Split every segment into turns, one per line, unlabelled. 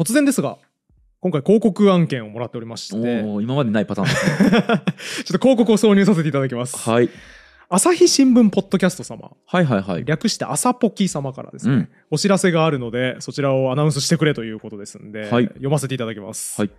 突然ですが今回広告案件をもらっておりまして。
今までないパターンですね。
っと広告を挿入させていただきます。
はい。
朝日新聞ポッドキャスト様。
はいはいはい。
略して朝ポキ様からですね、
うん。
お知らせがあるのでそちらをアナウンスしてくれということですんで、
はい。
読ませていただきます、
はい。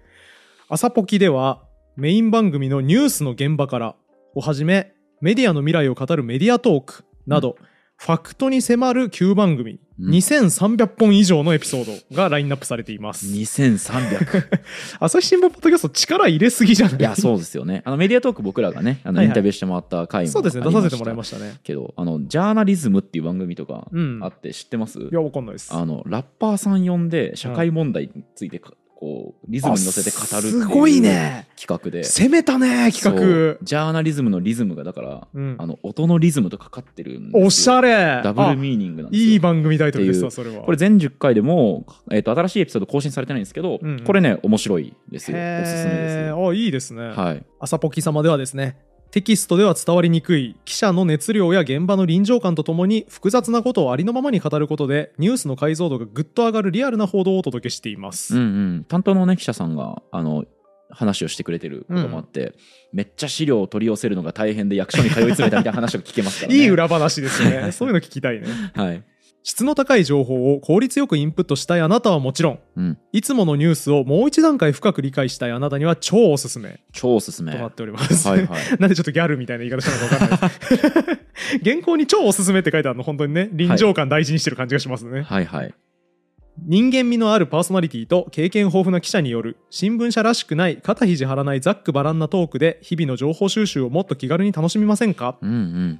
朝ポキではメイン番組のニュースの現場からをはじめメディアの未来を語るメディアトークなど、ファクトに迫る9番組、
うん。
2300本以上のエピソードがラインナップされています。
2300
朝日新聞ポッドキャスト力入れすぎじゃない
いやそうですよね。あのメディアトーク僕らがねあの
はいはい。
インタビューしてもらった回も
そうですね出させてもらいましたね。
けどあのジャーナリズムっていう番組とか
うん
あって知ってます、
いやわかんないです。
あのラッパーさん呼んで社会問題についてか、こうリズムに乗せて語るっていう
すごいね。
企画で。
攻めたね企画。
ジャーナリズムのリズムがだから、
うん。
あの音のリズムとかかってる
おしゃれ。
ダブル
あ
ミーニングなんですよ。
いい番組タイトルですわそれは。
これ全10回でも、えー、と新しいエピソード更新されてないんですけど、
うんうん。
これね面白いですよ。お
へ
すすめです
ー。あいいですね、
はい。
朝ポキ様ではですねテキストでは伝わりにくい記者の熱量や現場の臨場感とともに複雑なことをありのままに語ることでニュースの解像度がぐっと上がるリアルな報道をお届けしています、
うんうん、担当のね記者さんがあの話をしてくれてることもあって、めっちゃ資料を取り寄せるのが大変で役所に通い詰めたみたいな話を聞けますからね。
いい裏話ですね。そういうの聞きたいね。
はい、
質の高い情報を効率よくインプットしたいあなたはもちろん
うん、
いつものニュースをもう一段階深く理解したいあなたには超おすすめ
超おすすめ。
となっております、
はいはい。
なんでちょっとギャルみたいな言い方したのか分かんないです。原稿に超おすすめって書いてあるの本当にね臨場感大事にしてる感じがしますね、
はいはい。
人間味のあるパーソナリティと経験豊富な記者による新聞社らしくない肩肘張らないざっくばらんなトークで日々の情報収集をもっと気軽に楽しみませんか？
うんうん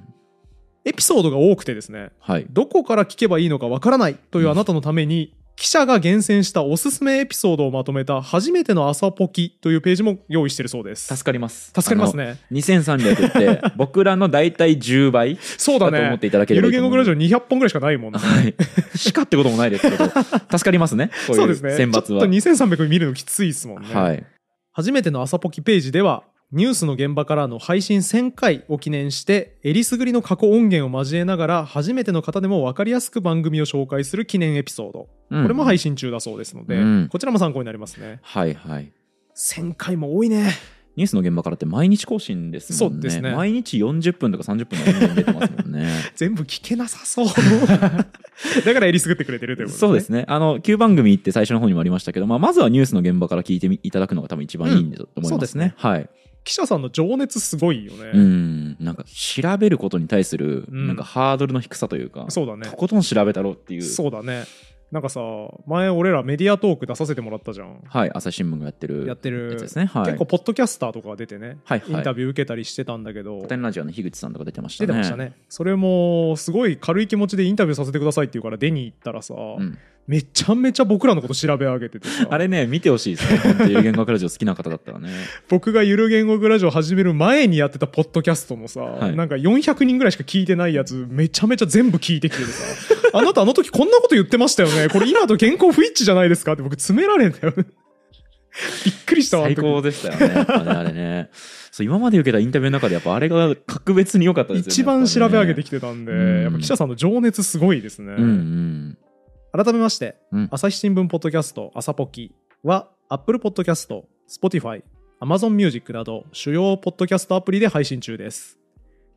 エピソードが多くてですね
はい。
どこから聞けばいいのかわからないというあなたのために、記者が厳選したおすすめエピソードをまとめた初めての朝ポキというページも用意してるそうです。
助かります。
助かりますね。
あの2300って 僕らの大体10倍
そうだね。
だと思っていただけ
ゆ
ればいいと思う。
る言語グラジオ200本ぐらいしかないもんね。
はい。しかってこともないですけど 助かりますね。こういう
そうですね。
選抜は。
ちょっと2300見るのきついですもんね、
はい。
初めての朝ポキページではニュースの現場からの配信1000回を記念してえりすぐりの過去音源を交えながら初めての方でも分かりやすく番組を紹介する記念エピソード、
うん。
これも配信中だそうですので、
うん。
こちらも参考になりますね。
はいはい。
1000回も多いね。
ニュースの現場からって毎日更新ですもんね。
そうですね。
毎日40分とか30分の音源出てますもんね。
全部聞けなさそう。だからえりすぐってくれてるということ
そうですね。あの9番組って最初の方にもありましたけど、まあ、まずはニュースの現場から聞いてみいただくのが多分一番いいんだと思い
そうですね
ますね,、はい
記者さんの情熱すごいよね、
うん。なんか調べることに対する
うん。
なんかハードルの低さというか、
そうだね。
とことん調べたろうっていう。
そうだね。なんかさ前俺らメディアトーク出させてもらったじゃん。
はい朝日新聞がやってる
やってる。
やつですね。はい。
結構ポッドキャスターとかが出てね、
はいはい。
インタビュー受けたりしてたんだけど。
古典ラジオの樋口さんとか出てましたね。
出てましたね。それもすごい軽い気持ちでインタビューさせてくださいって言うから出に行ったらさ、
うん
めちゃめちゃ僕らのこと調べ上げててさ。
あれね見てほしいですね。本当に言語学ラジオ好きな方だったらね。
僕がゆる言語グラジオ始める前にやってたポッドキャストのさ、
はい。
なんか400人ぐらいしか聞いてないやつめちゃめちゃ全部聞いてきててさ。あなたあの時こんなこと言ってましたよね。これ今と原稿不一致じゃないですか？って僕詰められんだよね。びっくりしたわ
最
時。
高でしたよね。ねあれね。そう今まで受けたインタビューの中でやっぱあれが格別に良かったですよね。
一番調べ上げて
き
きてたんで、
うん。
やっぱ記者さんの情熱すごいですね、
うんうん
改めまして
うん
朝日新聞ポッドキャスト朝ポキは Apple Podcast、Spotify、Amazon Music など主要ポッドキャストアプリで配信中です。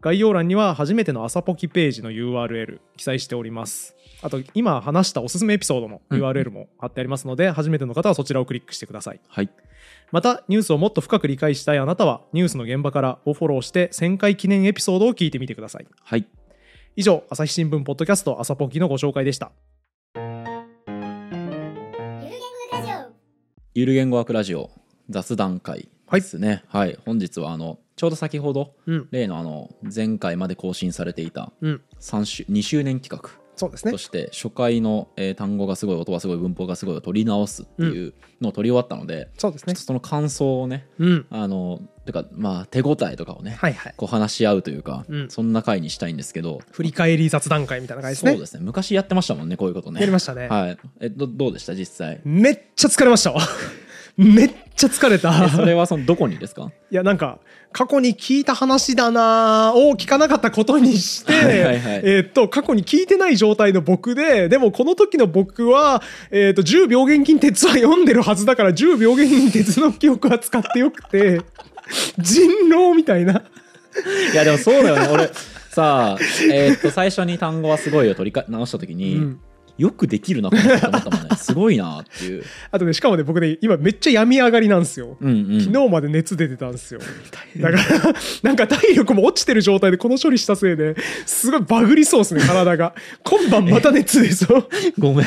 概要欄には初めての朝ポキページの URL 記載しております。あと今話したおすすめエピソードの
うん
URL も貼ってありますので、初めての方はそちらをクリックしてください。
はい
またニュースをもっと深く理解したいあなたはニュースの現場からをフォローして1000回記念エピソードを聞いてみてください。
はい
以上朝日新聞ポッドキャスト朝ポキのご紹介でした。
ゆる言語学ラジオ雑談会ですねはい、本日はあのちょうど先ほど
うん、
例のあの前回まで更新されていた
うん、
3週2周年企画
そうですね
と。して初回の、えー単語がすごい音がすごい文法がすごいを取り直すっていうのを取り終わったので、
そうですね。
その感想をね
うん。
あのてかまあ手応えとかをね、
はいはい。
こう話し合うというか、
うん。
そんな回にしたいんですけど、
振り返り雑談会みたいな感じですね。
そうですね。昔やってましたもんねこういうことね。
やりましたね。
はい。えどどうでした実際？
めっちゃ疲れました。わ。めっちゃ疲れた。
えそれはそのどこにですか？
いやなんか過去に聞いた話だなーを聞かなかったことにして
はいはいはい。
えーっと過去に聞いてない状態の僕ででもこの時の僕は、えーっと10病原菌鉄は読んでるはずだから10病原菌鉄の記憶は使ってよくて人狼みたいな。
いやでもそうだよね。俺さあえーっと最初に単語はすごいを取りか直した時に、
うん
よくできるなこの人と思ったもんねすごいなっていう、
あとねしかもね僕ね今めっちゃ病み上がりなんですよ。
うんうん、
昨日まで熱出てたんですよ。だから、なんか体力も落ちてる状態でこの処理したせいで、すごいバグりそうですね、体が。今晩また熱出そう。
ごめん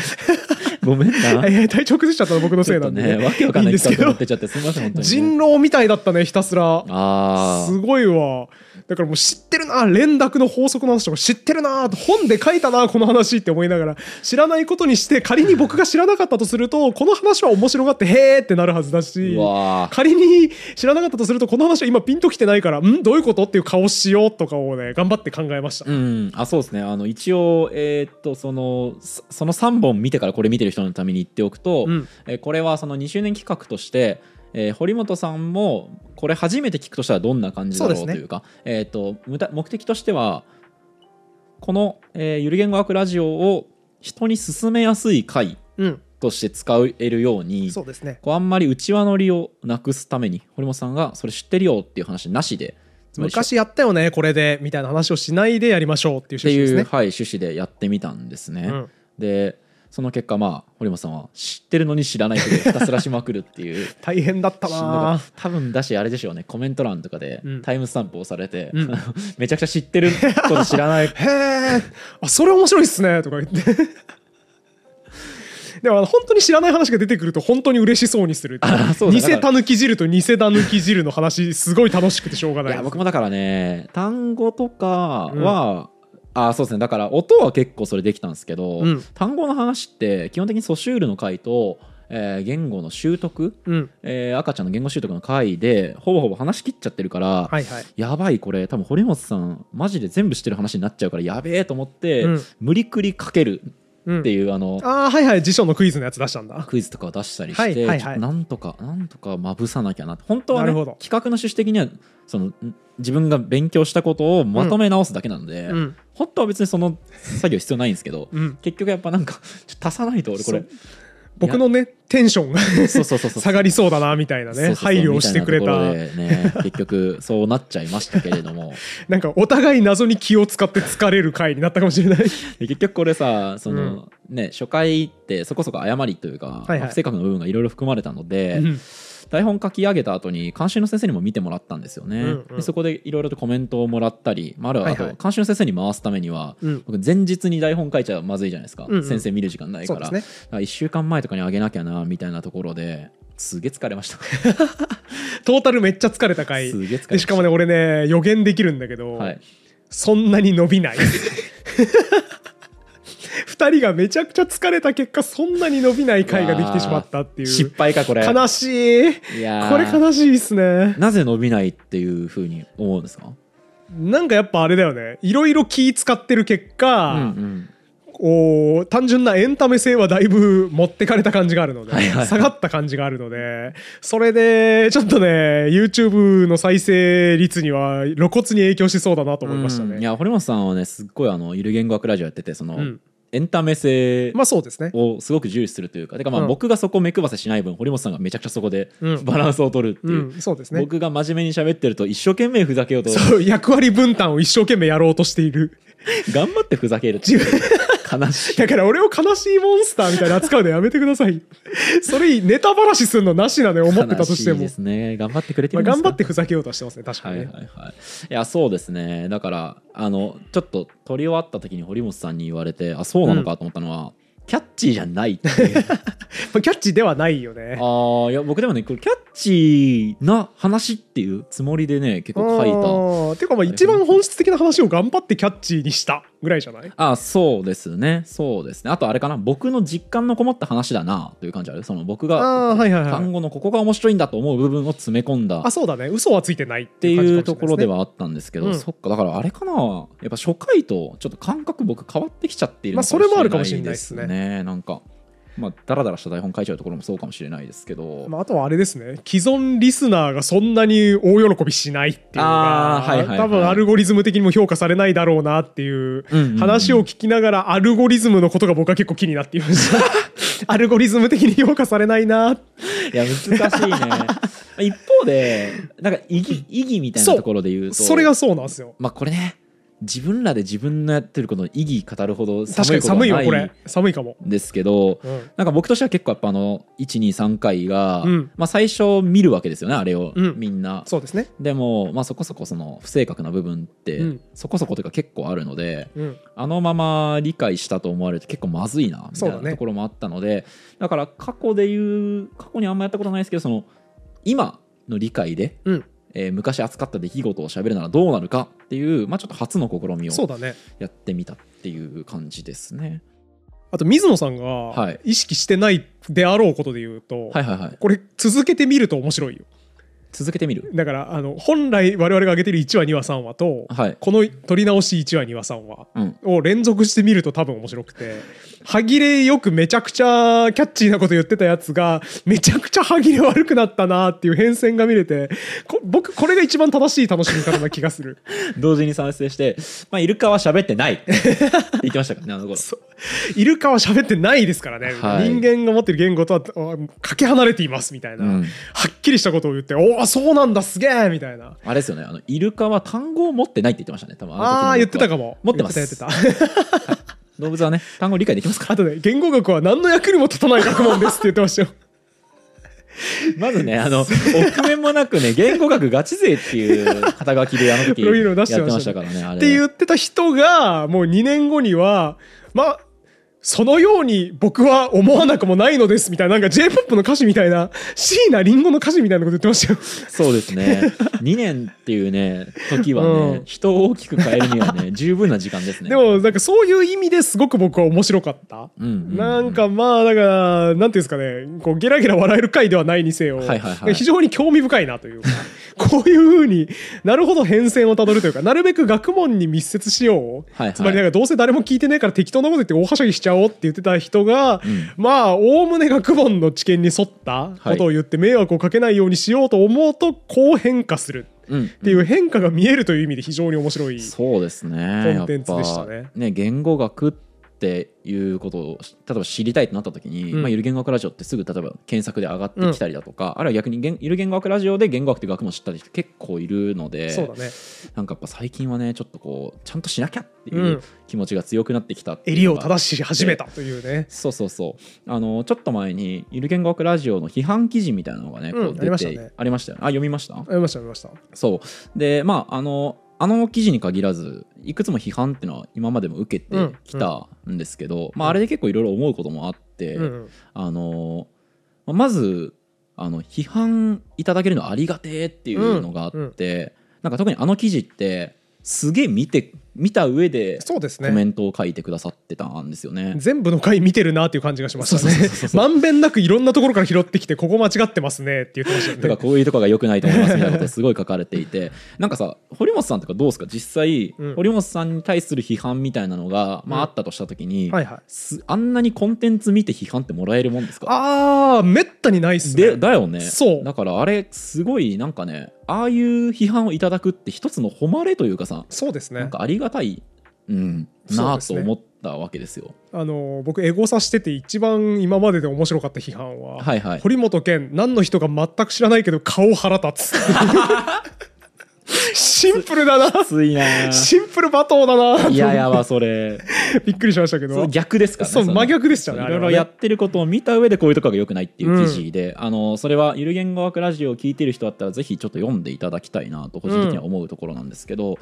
ごめんな
体調崩しちゃったの僕のせいなんで、
ねわけわかんない
んですけど
企画持ってっちゃってすみません本当に、ね、
人狼みたいだったね、ひたすら。
あ
すごいわ。だからもう知ってるな、連絡の法則の話とか知ってるな、本で書いたな、この話って思いながら、知らないことにして、仮に僕が知らなかったとすると、この話は面白がって、へーってなるはずだし。仮に知らなかったとすると、この話は今ピンときてないから、ん？どういうこと？っていう顔しようとかをね、頑張って考えました。
うん、あそうですね。あの一応、えーっとそのそその3本見てからこれ見てる人のために言っておくと、
うん。
えーこれはその2周年企画として、えー堀本さんもこれ初めて聞くとしたらどんな感じだろうというかえーっと目的としてはこの、えーゆる言語学ラジオを人に勧めやすい回
うん、
として使えるように
そうですね。
こうあんまり内輪乗りをなくすために堀本さんがそれ知ってるよっていう話なしで
昔やったよね、これで、みたいな話をしないでやりましょうっていう趣旨ですね。
はい、趣旨でやってみたんですね。
うん
でその結果まあ堀本さんは知ってるのに知らないことをひたすらしまくるっていう
大変だったな
多分だしあれでしょうね。コメント欄とかで
うん。
タイムスタンプをされて、
うん。
めちゃくちゃ知ってること知らない。
へえあそれ面白いっすね。とか言って。でも本当に知らない話が出てくると本当に嬉しそうにする偽たぬき汁と偽たぬき汁の話すごい楽しくてしょうがない
いや僕もだからね単語とかは、あそうですね。だから音は結構それできたんですけど、
うん。
単語の話って基本的にソシュールの回と、えー言語の習得、
うん。
えー赤ちゃんの言語習得の回でほぼほぼ話し切っちゃってるから、
はいはい。
やばいこれ。多分堀本さんマジで全部知ってる話になっちゃうからやべえと思って、
うん。
無理くりかける。
うん
っていう、あの
ああはいはい辞書のクイズのやつ出したんだ。
クイズとかを出したりして、
はいはいはい。
なんとかなんとかまぶさなきゃな。本当は、ね、企画の趣旨的にはそのん自分が勉強したことをまとめ直すだけなので、
うん。
本当は別にその作業必要ないんですけど、
うん。
結局やっぱなんか足さないと俺これ
僕のねテンションが下がりそうだなみたいなね配慮をしてくれた。
ね結局そうなっちゃいましたけれども。
なんかお互い謎に気を使って疲れる回になったかもしれない。
で結局これさその、ね初回ってそこそこ誤りというか、
はいはい。
不正確な部分がいろいろ含まれたので、
うん
台本書き上げた後に監修の先生にも見てもらったんですよね、
うんうん。
でそこでいろいろとコメントをもらったり、まあ、あるいはあ
はいはい。
と監修の先生に回すためには、
うん
僕前日に台本書いちゃまずいじゃないですか、
うんうん。
先生見る時間ないから,、
ね。
1週間前とかにあげなきゃなみたいなところですげえ疲れました。
トータルめっちゃ疲れた回。
すげえ疲れし
かもね俺ね予言できるんだけど、
はい。
そんなに伸びない 二人がめちゃくちゃ疲れた結果そんなに伸びない回ができてしまったっていう。
失敗かこれ。
悲しい。
いやー。
これ悲しいっすね。
なぜ伸びないっていうふうに思うんですか？
なんかやっぱあれだよね。いろいろ気使ってる結果、
うんうん。
こう単純なエンタメ性はだいぶ持ってかれた感じがあるので、
はいはい。はい
下がった感じがあるのでそれでちょっとね YouTube の再生率には露骨に影響しそうだなと思いましたね。
うん。いや堀本さんはねすっごいあのゆる言語学ラジオやっててその、
うん
エンタメ性
まあそうですね。
をすごく重視するというかてかまあ
うん
僕がそこ目配せしない分堀本さんがめちゃくちゃそこで
うん
バランスを取るって
う
いう、
ん、そうですね。
僕が真面目に喋ってると一生懸命ふざけようと
そう役割分担を一生懸命やろうとしている。
頑張ってふざけるっていう悲しい
だから俺を悲しいモンスターみたいな扱うのやめてください。それネタばらしするのなしなのよ思ってたとしても
悲しいで。すね頑張ってくれて
まあ、
るんですか？
頑張ってふざけようとしてますね確かにね。
はいはいはいいやそうですねだからあのちょっと撮り終わった時に堀本さんに言われてあそうなのかと思ったのは、キャッチーじゃないって。い う
まあキャッチではないよね。
ああいや僕でもねこれキャッチーな話っていうつもりでね結構書いた。
た。ていうかまあ一番本質的な話を頑張ってキャッチーにしたぐらいじゃない？
あそうですね。そうですね。あとあれかな。僕の実感のこもった話だなという感じある？その僕
あ
が単。語のここが面白いんだと思う部分を詰め込んだ。
あそうだね。嘘はついてないっ
っていうところで
は。
はあったんですけど、
うん。
そっか。だからあれかな。やっぱ初回とちょっと感覚僕変わってきちゃっているの
まあそれもあるかもしれない
で
す
ね,、
ね
なんか。まあダラダラした台本書いちゃうところもそうかもしれないですけど、
まあ、あとはあれですね。既存リスナーがそんなに大喜びしないっていうのが、
はいはいはい。
多分アルゴリズム的にも評価されないだろうなっていう
うんうんうん。
話を聞きながらアルゴリズムのことが僕は結構気になっていました アルゴリズム的に評価されないな。い
や難しいね。一方でなんか意義意義みたいなところで言うと。
それがそうなんですよ。
まあこれね自分らで自分のやってることの意義語るほど
確かに
寒いことはない
寒いよこれ。寒いかも、
んですけど
うん。
なんか僕としては結構やっぱあの123回が、
うん。
まあ、最初見るわけですよねあれを、
うん。
みんな。
そうですね。
でも、まあ、そこそこその不正確な部分って、
うん。
そこそこというか結構あるので
うん。
あのまま理解したと思われると結構まずいなみたいなところもあったのでだ,、から過去で言う過去にあんまやったことないですけどその今の理解で、
うん
えー昔扱った出来事を喋るならどうなるかっていう、まあ、ちょっと初の試みを
そうだね。
やってみたっていう感じですね。
あと水野さんが
はい。
意識してないであろうことで言うと、
はいはいはい。
これ続けてみると面白いよ。
続けてみる？
だからあの本来我々が上げてる1話2話3話と、
はい。
この撮り直し1話2話3話
うん。
を連続してみると多分面白くて歯切れよくめちゃくちゃキャッチーなこと言ってたやつがめちゃくちゃ歯切れ悪くなったなっていう変遷が見れてこ僕これが一番正しい楽しみ方な気がする。
同時に賛成して、まあ、イルカは喋ってない。っ て言ってましたからねあの頃。
イルカは喋ってないですからね、
はい。
人間が持ってる言語とはあかけ離れていますみたいな、
うん。
はっきりしたことを言っておおそうなんだすげえみたいな。
あれですよねあのイルカは単語を持ってないって言ってましたね多分
ああー言ってたかも。
持ってます。
言ってた言ってた
動物はね 単語理解できますから。
あとね言語学は何の役にも立たない学問ですって言ってましたよ。
まずねあの臆面もなくね言語学ガチ勢っていう肩書きであの時やって
まし
たたからねあれ。
って言ってた人がもう2年後にはまあそのように僕は思わなくもないのですみたいななんか J−POP の歌詞みたいな椎名林檎の歌詞みたいなこと言ってましたよ。
そうですね。2年っていうね時はね、
うん。
人を大きく変えるにはね 十分な時間ですね。
でもなんかそういう意味ですごく僕は面白かった。
うんうんうん。
なんかまあだからなんていうんですかねこうゲラゲラ笑える回ではないにせよ、
はいはいはい。
非常に興味深いなというか こういうふうになるほど変遷をたどるというかなるべく学問に密接しよう、
はいはい。
つまりなんかどうせ誰も聞いてねえから適当なこと言って大はしゃぎしちゃおうって言ってた人が、
うん。
まあおおむね学問の知見に沿ったことを言って迷惑をかけないようにしようと思うとこう変化する。
うん。
っていう変化が見えるという意味で非常に面白い。
そうですね。
コンテンツでしたね。
ね言語学っていうことを例えば知りたいとなった時に、
うん。
まあ、ゆる言語学ラジオってすぐ例えば検索で上がってきたりだとか、あるいは逆に言ゆる言語学ラジオで言語学って学問を知ったり人結構いるので
そうだね。
なんかやっぱ最近はねちょっとこうちゃんとしなきゃって
う
いうん。気持ちが強くなってきたっていう
襟を正し始めたというね。
そうそうそう。あのちょっと前にゆる言語学ラジオの批判記事みたいなのがね、こ
うん
う出て
ありましたね。
ありましたよね。あ読みました？
読みました読みました。
そう。でまああのあの記事に限らずいくつも批判っていうのは今までも受けてきたんですけど、まあ、あれで結構いろいろ思うこともあって、
うんうん。
あのまずあの批判いただけるのありがてえっていうのがあって、なんか特にあの記事ってすげえ見て見た上で
そうです
コメ
ね。
ントを書いてくださってたんですよね。
全部の回見てるなっていう感じがしましたね。まんべんなくいろんなところから拾ってきて、ここ間違ってますねって言ってましたよね。
とかこういうとこが良くないと思いますみたいなことすごい書かれていてなんかさ堀本さんとかどうですか？実際、
うん
堀本さんに対する批判みたいなのが、まあ、
うん
あったとした時に、
はいはい。
すあんなにコンテンツ見て批判ってもらえるもんですか？
あー、めったにないっすね。
でだよね
そう
だからあれすごいなんかねああいう批判をいただくって一つの誉れというかさ、
そうですね。
なんかありがたい、うん、なあと思ったわけですよ。
あの僕エゴサしてて一番今までで面白かった批判は、
はいはい
堀本健何の人か全く知らないけど顔腹立つ シンプルだな。
ついな。
シンプル罵倒だな。い
ややばそれ。
びっくりしましたけど。
逆ですからねの
そう真逆でしたね
いろいろやってることを見た上でこういうところが良くないっていう記事で、あのそれはゆる言語学ラジオを聞いてる人だったらぜひちょっと読んでいただきたいなと個人的には思うところなんですけど、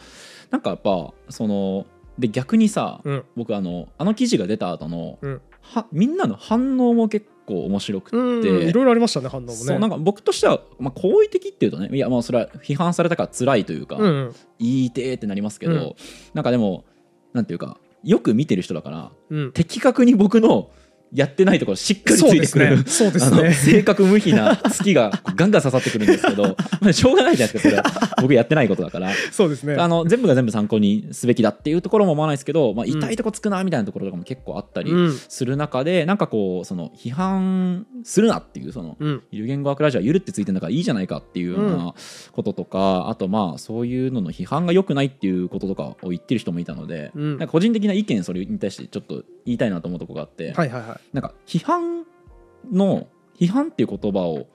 なんかやっぱそので逆にさ、
うん。
僕あのあの記事が出た後の、
うん。
はみんなの反応も結構面白くて、
いろいろありましたね反応もね。
そうなんか僕としては、まあ、好意的っていうとねいやまあそれは批判されたから辛いというか、
うんうん。
言いてーってなりますけど、
うん。
なんかでもなんていうかよく見てる人だから
うん。
的確に僕のやってないところしっかりついてくる、
そうですね。
あの
ね
性格無比な月がガンガン刺さってくるんですけど まあしょうがないじゃないですかそれは。僕やってないことだから。
そうですね。
あの全部が全部参考にすべきだっていうところも思わないですけど、まあ、痛いとこつくなみたいなところとかも結構あったり
うん。
する中で、なんかこうその批判するなっていうその
うん。
ゆる言語学ラジオはゆるってついてるんだからいいじゃないかっていうようなこととか、あとまあそういうのの批判が良くないっていうこととかを言ってる人もいたので、
うん。
個人的な意見それに対してちょっと言いたいなと思うところがあって、
はいはいはい
なんか批判の批判っていう言葉を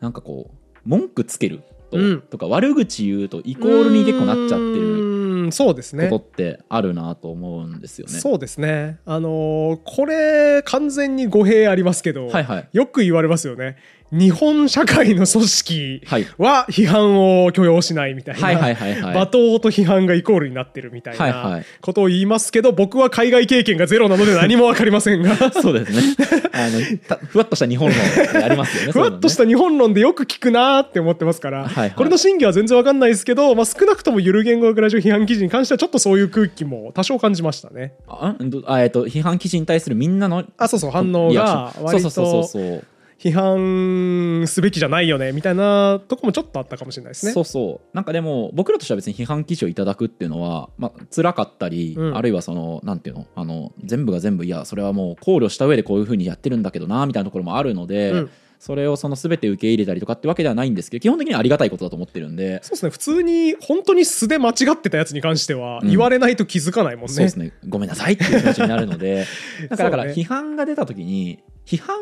なんかこう文句つけると,、
うん。
とか悪口言うとイコールに結構なっちゃってる
うんそうですね。
ことってあるなと思うんですよね。
そうですね。あのーこれ完全に語弊ありますけど、
はいはい。
よく言われますよね日本社会の組織
は
批判を許容しないみたいな、罵倒と批判がイコールになってるみたいないことを言いますけど、僕は海外経験がゼロなので何も分かりませんが
そうですね。あのたふわっとした日本論ありますよね。
ふわっとした日本論でよく聞くなーって思ってますから、これの真偽は全然分かんないですけど、まあ、少なくともゆる言語学ラジオ批判記事に関してはちょっとそういう空気も多少感じましたね。
あえっと批判記事に対するみんなの
あそうそう反応が
クションそう
割
そうそう
と
そう
批判すべきじゃないよねみたいなとこもちょっとあったかもしれないですね。
そうそう。なんかでも僕らとしては別に批判記事をいただくっていうのは、まあ辛かったり、
うん。
あるいはそのなんていうのあの全部が全部いやそれはもう考慮した上でこういうふうにやってるんだけどなみたいなところもあるので、
うん。
それをその全て受け入れたりとかってわけではないんですけど基本的にはありがたいことだと思ってるんで。
そうですね普通に本当に素で間違ってたやつに関しては
うん。
言われないと気づかないもんね。
そうですね。ごめんなさいっていう気持ちになるので。だから批判が出た時に批判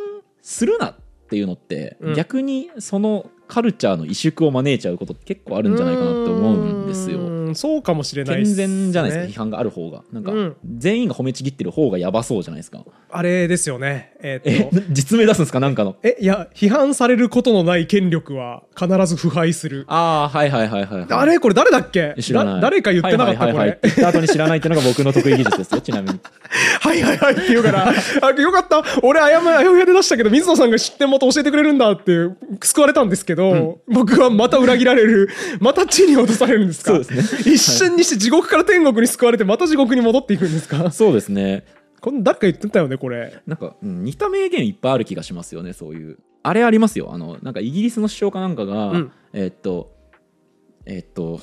するなっていうのって、
うん。
逆にそのカルチャーの萎縮を招いちゃうことって結構あるんじゃないかなって思うんですよ。
そうかもしれない
健
です
全じゃないですか、批
ね。
判がある方が。なんか、
うん。
全員が褒めちぎってる方がやばそうじゃないですか。
あれですよね。えーっ
え
と
実名出すんですか？なんかの。
えいや批判されることのない権力は必ず腐敗する。
ああはいはいはいはい、はい、
あれこれ誰だっけ？
知らない。
だ誰か言ってなかったこ
はいはいはいはい。言った後に知らないっていうのが僕の得意技術ですよちなみに。
はいはいはいって言うから。あよかった。俺あやまあやふやで出したけど水野さんが知って元教えてくれるんだって救われたんですけど、僕はまた裏切られる また地に落とされるんですか？
そうです
一瞬にして地獄から天国に救われてまた地獄に戻っていくんですか？
そうですね。
こん誰か言ってたよねこれ。
なんか、うん似た名言いっぱいある気がしますよねそういう。あれありますよ。あのなんかイギリスの首相かなんかが、
うん。
えーっとえーっと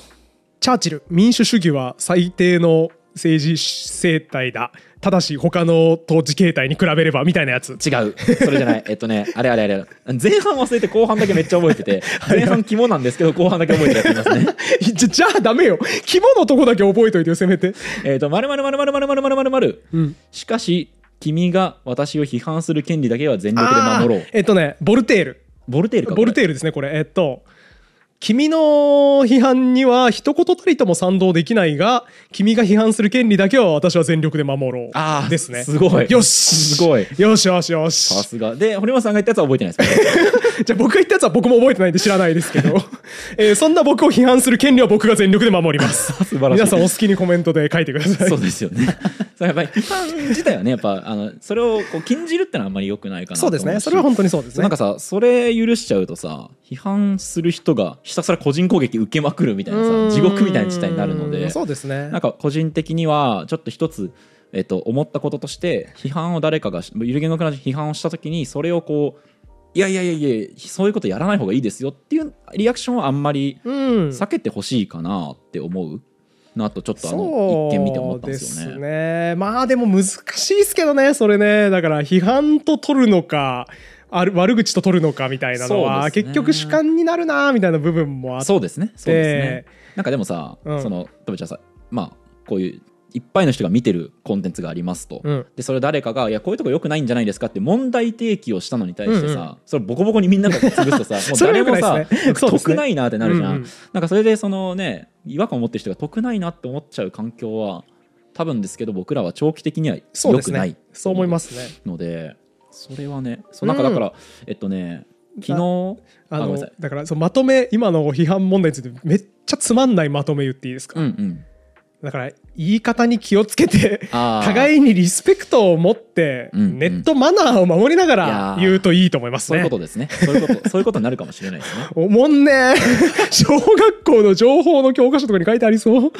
チャーチル民主主義は最低の政治生態だただし他の当時形態に比べればみたいなやつ
違うそれじゃない えっとねあれあれあれ前半忘れて後半だけめっちゃ覚えてて前半肝なんですけど後半だけ覚えてやってますね
じゃじゃあダメよ肝のとこだけ覚えといてよせめて
えっと○○○○○○○○。しかし、君が私を批判する権利だけは全力で守ろう。
えっとね、ボルテール。
ボルテールか。
ボルテールですね、これ。えっと君の批判には一言たりとも賛同できないが君が批判する権利だけは私は全力で守ろ
あー
うですね。
すごい。
よし。
すごい。
よしよしよし。
さすが。で、堀本さんが言ったやつは覚えてないですね。
じゃあ僕が言ったやつは僕も覚えてないんで知らないですけど、えーそんな僕を批判する権利は僕が全力で守ります。
素晴らしい。
皆さんお好きにコメントで書いてください。
そうですよね。やっぱり批判自体はね、やっぱ、あの、それをこう禁じるってのはあんまり良くないかなと
そうですね。それは本当にそうですね。
なんかさ、それ許しちゃうとさ、批判する人がひたすら個人攻撃受けまくるみたいなさ、地獄みたいな事態になるので
ん、そうですね。
なんか個人的にはちょっと一つ、えっと、思ったこととして批判を誰かがゆる言語学の批判をした時にそれをこういやいやいやいやそういうことやらない方がいいですよっていうリアクションはあんまり
うん
避けてほしいかなって思うなとちょっとあの一見見て思ったんですよね。
ね。まあでも難しいですけどねそれね。だから批判と取るのかある悪口と取るのかみたいなのは、
ね。
結局主観になるなみたいな部分もあって。
そうですね。そうですね。なんかでもさ、
うん。
そのとべちゃんさまあこういういっぱいの人が見てるコンテンツがありますと、
うん。
でそれ誰かが「いやこういうとこ良くないんじゃないですか」って問題提起をしたのに対してさ、
うんうん。
それボコボコにみんなが潰すとさ もう誰もさ
ね。
得ないなってなるじゃん、
うんうん。
なんかそれでそのね違和感を持ってる人が得ないなって思っちゃう環境は多分ですけど僕らは長期的には良くない。
ね。そう思いますね。
のでそれはねそうなんかだから、えっとね昨日
あのだからそのまとめ今の批判問題についてめっちゃつまんないまとめ言っていいですか、
うんうん
だから言い方に気をつけて互いにリスペクトを持って、
うんうん。
ネットマナーを守りながら
ー。
言うといいと思いますね。
そういうことですね。そういうこと そういうことになるかもしれないですね。
おもんね 小学校の情報の教科書とかに書いてありそう。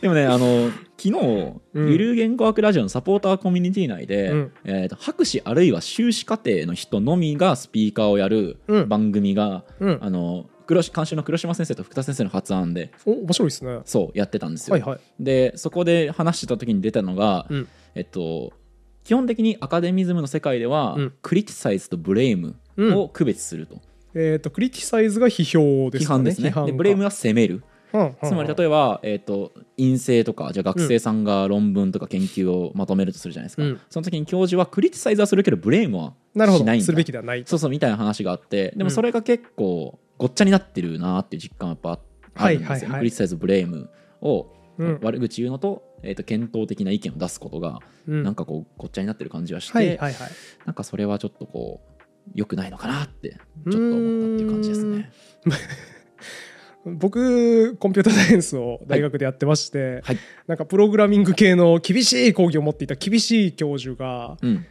でもねあの昨日、
うん。
ゆる言語学ラジオのサポーターコミュニティ内で、
うん。
えーと博士あるいは修士課程の人のみがスピーカーをやる
うん。
番組が、
うん。
あの黒監修の黒島先生と福田先生の発案で
お面白いですね。
そうやってたんですよ。
はいはい。
でそこで話してた時に出たのが、
うん。
えっと基本的にアカデミズムの世界では、
うん。
クリティサイズとブレイムを区別すると、
えっとクリティサイズが批評ですかね。
批判ですね。
か
でブレイムは責める。つまり例
え
えば、えっと陰性とかじゃあ学生さんが論文とか研究をまとめるとするじゃないですか、
うん。
その時に教授はクリティサイズはするけどブレイムはしないんだ。
どするべきではない
そうそうみたいな話があって。でもそれが結構ごっちゃになってるなっていう実感はやっぱあるんですよ。ね、
はいはい。はい
クリティサイズブレイムを
うん。
悪口言うのと,、えー、と検討的な意見を出すことが
うん。
なんかこうごっちゃになってる感じはして、
はいはいはい。
なんかそれはちょっとこう良くないのかなってちょっと思ったっていう感じですね。
僕コンピューターサイエンスを大学でやってまして、
はい。
なんかプログラミング系の厳しい講義を持っていた厳しい教授が
うん、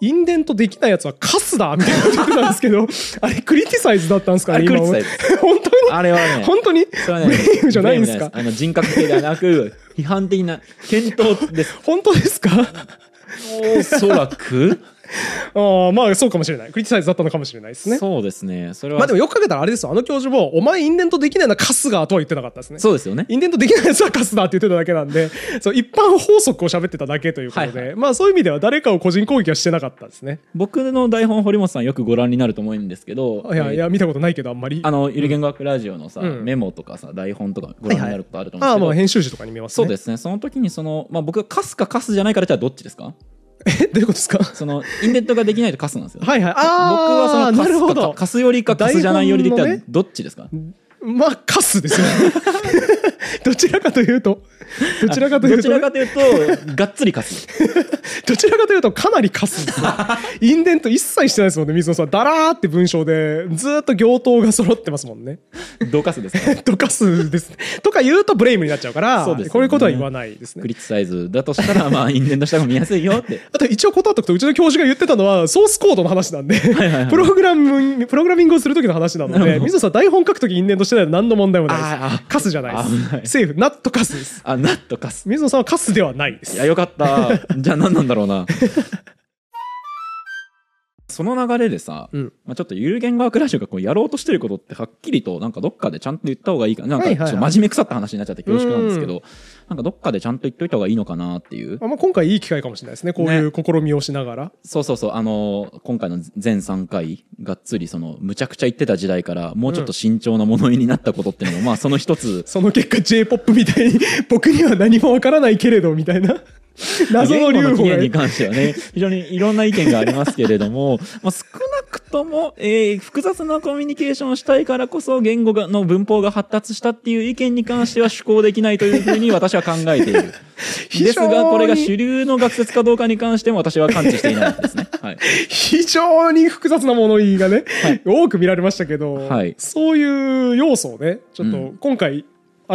インデントできないやつはカスだみたいなこと言ってたんですけど あれクリティサイズだったんですか
あ
ね今本当に？
あれはね
本当に？
ね
ブレイムじゃないんですか？
あの人格的ではなく 批判的な検討です。
本当ですか？
おそらく？
ああまあそうかもしれない。クリティサイズだったのかもしれないですね。
そうですね。それは、
まあでもよくかけたらあれですよ。あの教授もお前インデントできないのはカスがとは言ってなかったですね。
そうですよね。
インデントできないやつはカスだって言ってただけなんで。そう一般法則を喋ってただけということで、
はいは
まあそういう意味では誰かを個人攻撃はしてなかったですね。
僕の台本堀本さんよくご覧になると思うんですけど、
いやい
えー
や見たことないけどあんまり。
あのゆる言語学ラジオのさ、
うん。
メモとかさ台本とかご覧になることあると思
ああ
うんですけど、
まあ編集時とかに見ますね。
そうですね。その時にその、まあ、僕がカスかカスじゃないからじゃあどっちですか？
えどういうことですか？
そのインデントができないとカスなんですよ。
はいはい。
僕はそのカスか
なるほど。
カスよりかカスじゃないよりで言ったらどっちですか、
まあカスですよ どちらかというと。どちらかというと、
どちら
ね、
かというとがっつりカス。
どちらかというとかなりカスですね。インデント一切してないですもんね水野さん。だらーって文章でずーっと行頭が揃ってますもんね。
ドカスです か
ドカスですね。とか言うとブレイムになっちゃうから
そうですよね。
こういうことは言わないですね。
クリティサイズだとしたらまあインデントした方が見やすいよって。
あと一応断っとくとうちの教授が言ってたのはソースコードの話なんで
いはいはい。
プログラムプログラミングをする時の話なので水野さん台本書く時インデントしてないの何の問題もないです。カスじゃないです。セーフ。ナットカスです。
あナットカス。
水野さんはカスではないです。
いやよかった。じゃあ何なんだろうな。その流れでさ、
うん。
まあ、ちょっとゆる言語学ラジオがこうやろうとしてることってはっきりとなんかどっかでちゃんと言った方がいいかな。んか
はいはいはい。
ちょっと真面目腐った話になっちゃって恐縮なんですけど、なんかどっかでちゃんと言っといた方がいいのかなっていう。
あまあ、今回いい機会かもしれないですね。こういう試みをしながら、
そうそうそう。あの今回の全3回がっつりそのむちゃくちゃ言ってた時代からもうちょっと慎重な物言いになったことっていうのも、まあその一つ。
その結果 j p o p みたいに僕には何もわからないけれどみたいな 謎の
言語
留保が
の起源に関してはね非常にいろんな意見がありますけれども、まあ、少なくとも、えー複雑なコミュニケーションをしたいからこそ言語がの文法が発達したっていう意見に関しては趣向できないというふうに私は考えている。ですがこれが主流の学説かどうかに関しても私は感知していないですね、はい、
非常に複雑な物言いがね、
はい。
多く見られましたけど、
はい。
そういう要素をねちょっと
うん。
今回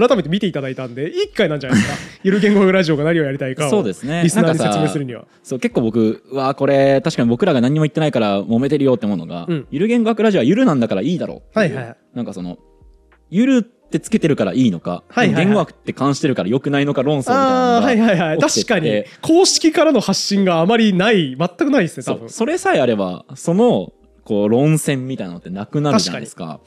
改めて見ていただいたんでいい機会なんじゃないですか？ゆる言語学ラジオが何をやりたいかを
そうですね。
リスナーに説明するには。
そう結構僕うわこれ確かに僕らが何にも言ってないから揉めてるよってものが、
うん。
ゆる言語学ラジオはゆるなんだからいいだろう
はいはい
なんかそのゆるってつけてるからいいのか、
はいはいはい。
言語学って関してるから良くないのか論争みたい
ああーはいはいはい。確かに公式からの発信があまりない全くないですね多分。
それさえあればそのこう論戦みたいなのってなくなるじゃないですか。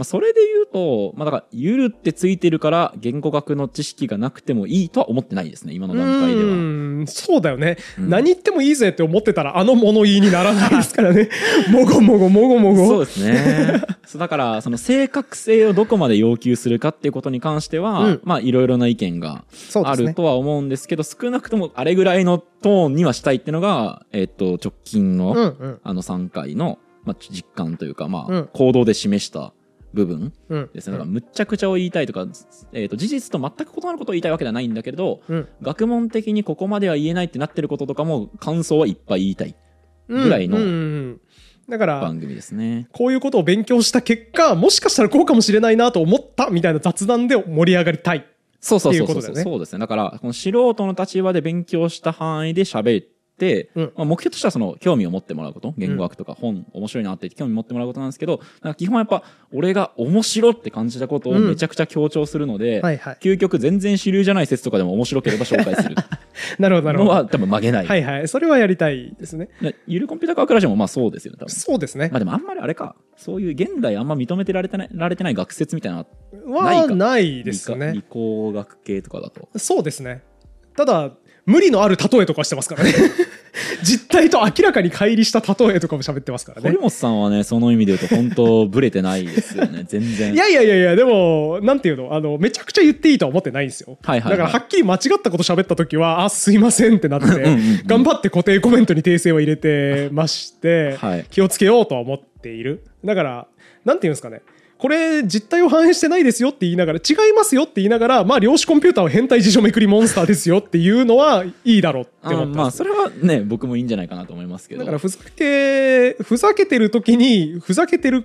まあ、それで言うと、まあ、だから、ゆるってついてるから、言語学の知識がなくてもいいとは思ってないですね、今の段階で
う
は。
ーんそうだよね、
うん。
何言ってもいいぜって思ってたらあの物言いにならないですからね。もごもごもごもご。
そうですね。そうだから、その正確性をどこまで要求するかっていうことに関しては、
うん。
まあ、いろいろな意見があるとは思うんですけど、少なくともあれぐらいのトーンにはしたいっていうのが、えっと、直近の、
うんうん。
あの3回の、まあ、実感というか、まあ、
うん。
行動で示した部分。
うん。
です。ね。だから、むっちゃくちゃを言いたいとか、えっと、事実と全く異なることを言いたいわけではないんだけれど、
うん。
学問的にここまでは言えないってなってることとかも、感想はいっぱい言いたいぐらいの
うんうんうん。だから
番組ですね。
こういうことを勉強した結果もしかしたらこうかもしれないなと思ったみたいな雑談で盛り上がりたい
そうそうそうそう
っていう。ことだよね
そうですね。だから、この素人の立場で勉強した範囲で喋ってて、
うん。
まあ、目標としてはその興味を持ってもらうこと。言語学とか本面白いなって興味持ってもらうことなんですけどなんか基本やっぱ俺が面白って感じたことをめちゃくちゃ強調するので、
はいはい。
究極全然主流じゃない説とかでも面白ければ紹介する。
なるほどなるほど。
のは多分曲げない、
はいはい。それはやりたいですね。
でゆるコンピューター科学ラジオもまあそうですよね多分。
そうですね。
まあでもあんまりあれか。そういう現代あんま認めてられてないられてない学説みたいなな
はないですね。
理工学系とかだと。
そうですね。ただ無理のある例えとかしてますからね。実態と明らかに乖離した例えとかも喋ってますからね。
堀本さんはねその意味で言うと本当ブレてないですよね。全然。
いやいやいやいやでもなんていうの？あのめちゃくちゃ言っていいとは思ってないんですよ、
はいはいはい。
だからはっきり間違ったこと喋った時はあすいませんってなって
うんうんうん
頑張って固定コメントに訂正を入れてまして、
はい
気をつけようとは思っているだからなん。ていうんですかねこれ実態を反映してないですよって言いながら違いますよって言いながらまあ量子コンピューターは変態辞書めくりモンスターですよっていうのはいいだろうって思
あ
ってま
あそれはね僕もいいんじゃないかなと思いますけど。
だからふざけふざけてる時にふざけてる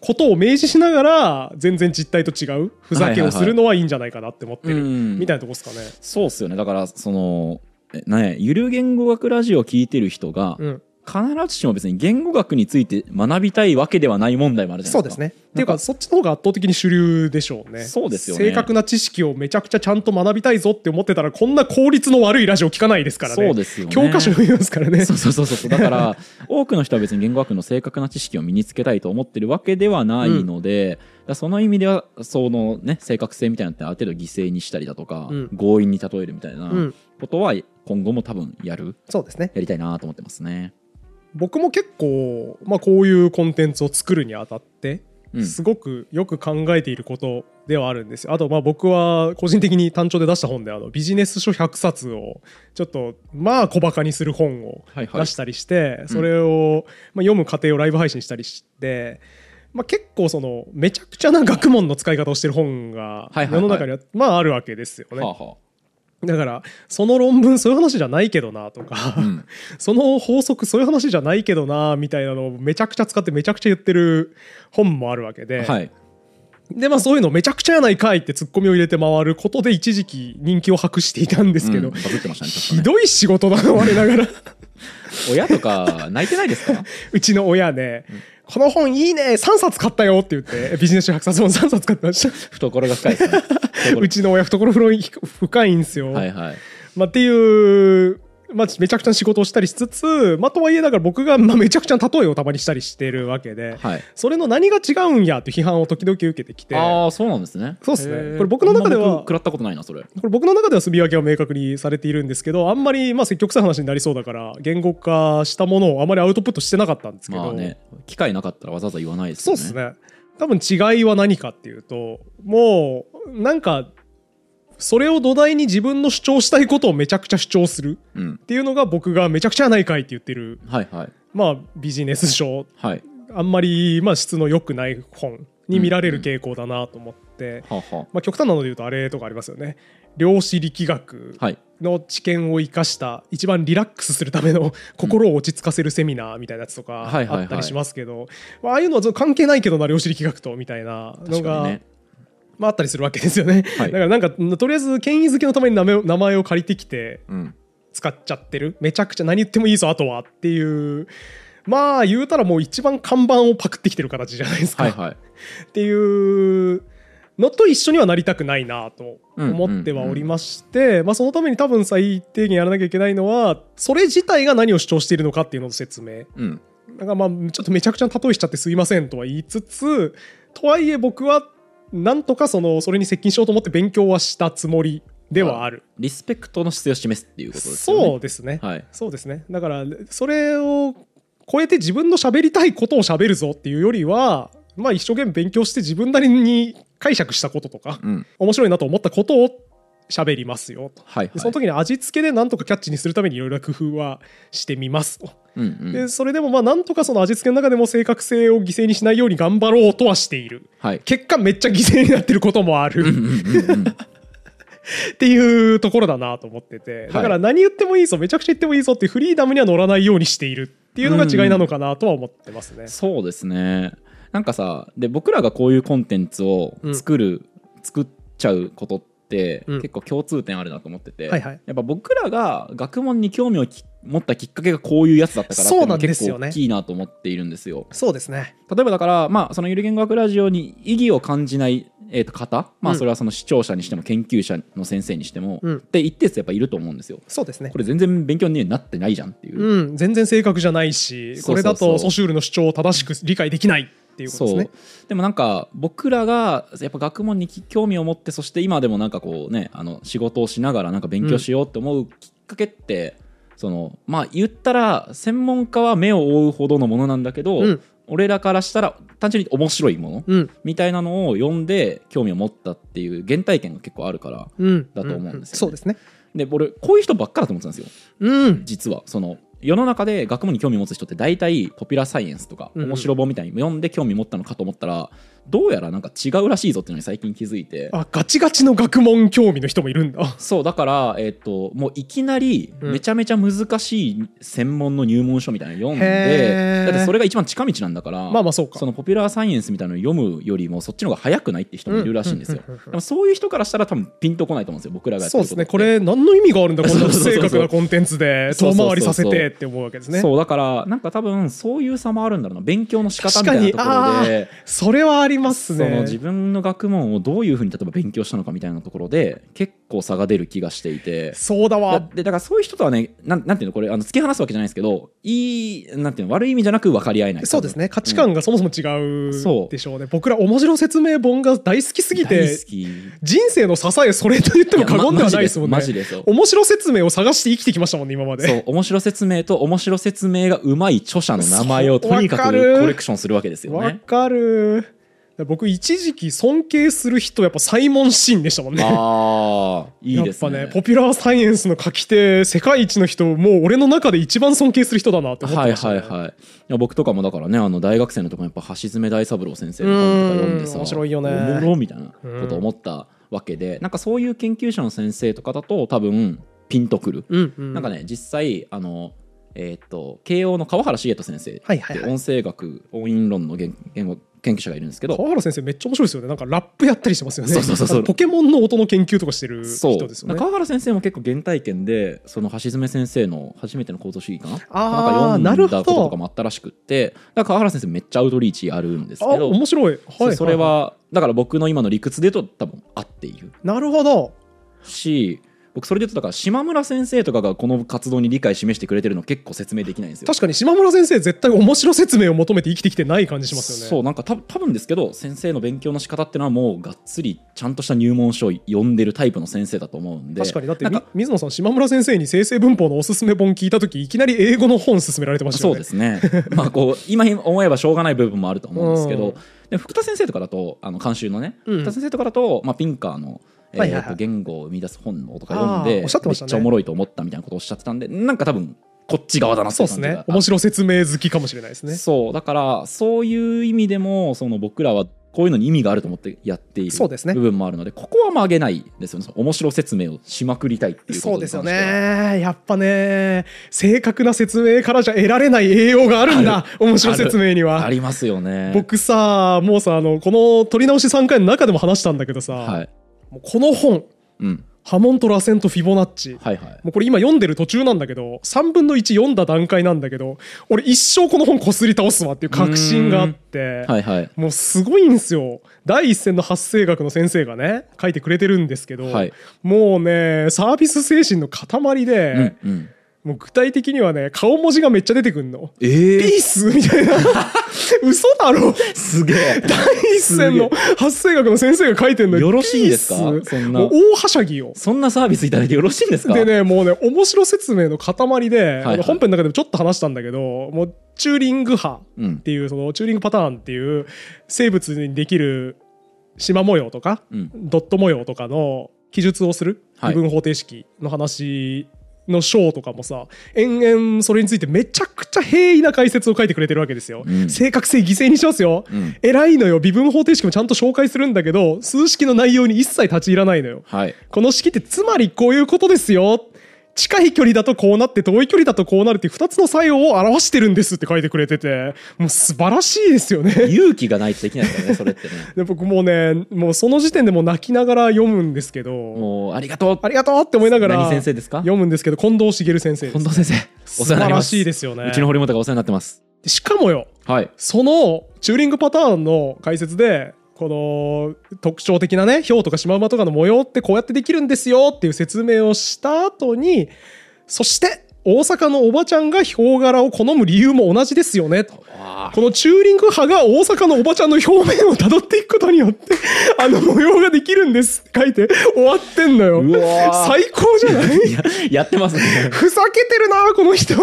ことを明示しながら全然実態と違うふざけをするのはいいんじゃないかなって思ってる
うん
みたいなとこですかね。
そうっすよね。だからそのえねゆる言語学ラジオを聞いてる人が
うん、
必ずしも別に言語学について学びたいわけではない問題もあるじゃないうでか
そですすね。っていうかそっちの方が圧倒的に主流でしょうね。
そうですよね
正確な知識をめちゃくちゃちゃんと学びたいぞって思ってたらこんな効率の悪いラジオ聞かないですからね。
そうですよね
教科書読みますからね。
そうそうそうそうだから多くの人は別に言語学の正確な知識を身につけたいと思ってるわけではないので、だからその意味ではそのね正確性みたいなのってある程度犠牲にしたりだとか、
うん
強引に例えるみたいな
うん
ことは今後も多分やる
そうですね。
やりたいなと思ってますね。
僕も結構、まあ、こういうコンテンツを作るにあたって
うん
すごくよく考えていることではあるんですよ。あとまあ僕は個人的に単調で出した本であのビジネス書100冊をちょっとまあ小バカにする本を出したりしてそれをまあ読む過程をライブ配信したりして。まあ、結構そのめちゃくちゃな学問の使い方をしてる本が世の中にはまああるわけですよね。
はあは
だからその論文そういう話じゃないけどなとか、
あうん。
その法則そういう話じゃないけどなみたいなのをめちゃくちゃ使ってめちゃくちゃ言ってる本もあるわけで、
はい。
でまあそういうのめちゃくちゃやないかいってツッコミを入れて回ることで一時期人気を博していたんですけど、
うん。バズってましたねちょっと
ひ
ね
どい仕事だな我ながら。
親とか泣いてないですか？
うちの親ね、この本いいね3冊買ったよって言ってビジネス書100冊本3冊買ってました。
懐が深いですね。
うちの親懐深いんですよ、
はいはい。
まあ、っていう、まあ、めちゃくちゃな仕事をしたりしつつ、まあ、とはいえだから僕がまあめちゃくちゃな例えをたまにしたりしてるわけで、
はい。
それの何が違うんやって批判を時々受けてきて。
ああそうなんですね。
そうっすね。これ僕の中では
食らったことないなそれ。
これ僕の中では住み分けは明確にされているんですけどあんまりまあ積極臭い話になりそうだから言語化したものをあまりアウトプットしてなかったんですけど、
まあね機会なかったらわざわざ言わないですよね。
そうですね。多分違いは何かっていうともうなんかそれを土台に自分の主張したいことをめちゃくちゃ主張する
うん。
っていうのが僕がめちゃくちゃやないかいって言ってる。
はいはい。
まあビジネス書。
はい。
あんまりまあ質の良くない本に見られる傾向だなと思って、
はあは
まあ、極端なので言うとあれとかありますよね。量子力学。の知見を生かした一番リラックスするための 心を落ち着かせるセミナーみたいなやつとかあったりしますけど、まあああいうのは関係ないけどな量子力学とみたいなのが、
確かにね
まあ、あったりするわけですよね、
はい。
だからなんかとりあえず権威づけのために名前を名前を借りてきて
うん。
使っちゃってる。めちゃくちゃ何言ってもいいぞあとはっていう。まあ言うたらもう一番看板をパクってきてる形じゃないですか、
はいはい。
っていうのと一緒にはなりたくないなと思ってはおりまして、まあ、そのために多分最低限やらなきゃいけないのはそれ自体が何を主張しているのかっていうのの説明。
うん。
だからまあちょっとめちゃくちゃな例えしちゃってすいませんとは言いつつとはいえ僕はなんとかそのそれに接近しようと思って勉強はしたつもりではある、
リスペクトの姿勢を示すっていうことですよね。
そうですね、
はい。
そうですね。だからそれを超えて自分の喋りたいことを喋るぞっていうよりはまあ一生懸命勉強して自分なりに解釈したこととか
うん。
面白いなと思ったことを喋りますよと。
はいはい
でその時に味付けでなんとかキャッチにするためにいろいろな工夫はしてみますと。
うんうん
でそれでもまあなんとかその味付けの中でも正確性を犠牲にしないように頑張ろうとはしている。
はい
結果めっちゃ犠牲になってることもある。
うんうんうんうん
っていうところだなと思っててだから何言ってもいいぞめちゃくちゃ言ってもいいぞっていうフリーダムには乗らないようにしているっていうのが違いなのかなとは思ってますね。
そうですねなんかさで僕らがこういうコンテンツを作る、作っちゃうことって、
うん。
結構共通点あるなと思ってて、
はいはい。
やっぱ僕らが学問に興味をき持ったきっかけがこういうやつだったからっていうの
そうな
が結構大きいなと思っているんですよ。
そうですね。
例えばだから、まあ、そのゆる言語学ラジオに意義を感じない、えー、と方、まあ、
うん。
それはその視聴者にしても研究者の先生にしても、
うん。
って一定数やっぱいると思うんですよ。
そうですね。
これ全然勉強になってないじゃんっていう。
うん。全然正確じゃないしこれだとソシュールの主張を正しく理解できないっていうことです
そう。
ね
でもなんか僕らがやっぱ学問に興味を持ってそして今でもなんかこうねあの仕事をしながらなんか勉強しようって思うきっかけって、そのまあ言ったら専門家は目を覆うほどのものなんだけど、
うん。
俺らからしたら単純に面白いもの
うん。
みたいなのを読んで興味を持ったっていう原体験が結構あるから
うん。
だと思うんですよね。
そうですね。
で俺こういう人ばっかだと思ってたんですよ。
うん。
実は。その世の中で学問に興味を持つ人って大体ポピュラーサイエンスとか面白本みたいに読んで興味持ったのかと思ったらどうやらなんか違うらしいぞっていうのに最近気づいて。
あガチガチの学問興味の人もいるんだ。
そうだから、えっともういきなり
うん。
めちゃめちゃ難しい専門の入門書みたいなの読ん
へ
で
ー。
だってそれが一番近道なんだから
まあまあそうか。
そのポピュラーサイエンスみたいなのを読むよりもそっちの方が早くないって人もいるらしいんですよ。でもそういう人からしたら多分ピンとこないと思うんですよ僕らがやって
そうですね。これ何の意味があるんだこんな不正確なコンテンツで遠回りさせてって思うわけですね。
そうだからなんか多分そういう差もあるんだろうな。勉強の仕方みたいなところで。
それはあります
その
ね
自分の学問をどういうふうに例えば勉強したのかみたいなところで結構差が出る気がしていて。だ
そうだわ。
でだからそういう人とはねなんなんていうのこれあの突き放すわけじゃないですけどいいなんていうの悪い意味じゃなく分かり合えない。
そうですね。価値観がそもそも違
そう
う。でしょうね、僕ら面白説明本が大好きすぎ
大
て
好き。
人生の支えそれと言っても過言ではないですもんね。
マジでマジでそう。
面白説明を探して生きてきましたもんね今まで。
そう面白説明と面白説明がうまい著者の名前をとにかくコレクションするわけですよね。
わかる僕一時期尊敬する人やっぱサイモン・シンでしたもんね。
ああいいですね。
やっぱねポピュラーサイエンスの書き手世界一の人もう俺の中で一番尊敬する人だなって思って
はい
ました、ね、
はいはいい。や僕とかもだからねあの大学生のところやっぱ橋爪大三郎先生の本とか読んでさ
うん面白いよね。
おもろみたいなこと思ったわけでなんかそういう研究者の先生とかだと多分ピンとくる、
うんうん、
なんかね実際あのえーっと慶応の川原茂人先生
はいはいはい。
音声学音韻論の言言語研究者がいるんですけど
川原先生めっちゃ面白いですよね。なんかラップやったりしてますよね。
そうそうそうそう。
ポケモンの音の研究とかしてる
そう
人ですよね。
川原先生も結構原体験でその橋爪先生の初めての構造主義かな？
あー
なんか読んだこととかもあったらしくってだから川原先生めっちゃアウトリーチあるんです
あ
けど
面白い、はい、
それはだから僕の今の理屈で言うと多分合っている。
なるほど。
し僕それで言うとだから島村先生とかがこの活動に理解示してくれてるの結構説明できないんですよ。
確かに島村先生絶対面白説明を求めて生きてきてない感じしますよね。
そうなんかた多分ですけど先生の勉強の仕方っていうのはもうがっつりちゃんとした入門書を読んでるタイプの先生だと思うんで。
確かに。だって水野さん島村先生に生成文法のおすすめ本聞いた時いきなり英語の本勧められてましたよね。
そうですね。まあこう今思えばしょうがない部分もあると思うんですけど、
うん。
で福田先生とかだとあの監修のね、
うん。
福田先生とかだと、まあ、ピンカーの、えーと言語を生み出す本のとか読んでめっちゃおもろいと思ったみたいなことをおっしゃってたんでなんか多分こっち側だなって
そです
いうう感じが。
ね。面白説明好きかもしれないですね。
そうだからそういう意味でもその僕らはこういうのに意味があると思ってやっている
そうですね。
部分もあるのでここは曲げないですよね。面白説明をしまくりたいっていうこと
そうですよね。やっぱね正確な説明からじゃ得られない栄養があるんだ。面白説明には。
ありますよね。
僕さもうさあのこの取り直し3回の中でも話したんだけどさ、
はい、
もうこの本
うん、
ハモント・ラセント・フィボナッチ。
はいはい。
もうこれ今読んでる途中なんだけど3分の1読んだ段階なんだけど俺一生この本こすり倒すわっていう確信があって、
はいはい。
もうすごいんですよ。第一線の発生学の先生がね書いてくれてるんですけど、
はい。
もうねサービス精神の塊で、
うんうん
もう具体的にはね顔文字がめっちゃ出てくんの。
え
ピースみたいな。嘘だろ。
すげえ。
第一線の発生学の先生が書いてんのに。
よろしいんですか？そんな。
大はしゃぎよ。
そんなサービスいただいてよろしいんですか？
でねもうね面白説明の塊で、
はいはい。
本編の中でもちょっと話したんだけどもうチューリング波
うん
っていうそのチューリングパターンっていう生物にできる縞模様とか、
うん。
ドット模様とかの記述をする
はい。
微分方程式の話の章とかもさ延々それについてめちゃくちゃ平易な解説を書いてくれてるわけですよ、
うん。
正確性犠牲にしますよ、
うん。
偉いのよ。微分方程式もちゃんと紹介するんだけど数式の内容に一切立ち入らないのよ。
はい。
この式ってつまりこういうことですよ近い距離だとこうなって遠い距離だとこうなるっていう2つの作用を表してるんですって書いてくれててもう素晴らしいですよね。
勇気がないとできないからねそれってね。
で僕もうねもうその時点でもう泣きながら読むんですけど
もうありがとう。
ありがとうって思いながら
何先生ですか？
読むんですけど近藤茂先生
近藤先生。お世話になります
素晴らしいですよね。
うちの堀本がお世話になってます。
しかもよ
はい。
そのチューリングパターンの解説でこの特徴的なねヒョウとかシマウマとかの模様ってこうやってできるんですよっていう説明をした後にそして大阪のおばちゃんがヒョウ柄を好む理由も同じですよねと。
わ
このチューリング派が大阪のおばちゃんの表面をたどっていくことによってあの模様ができるんですって書いて終わってんのよ。最高じゃない
ややってますね。
ふざけてるなこの人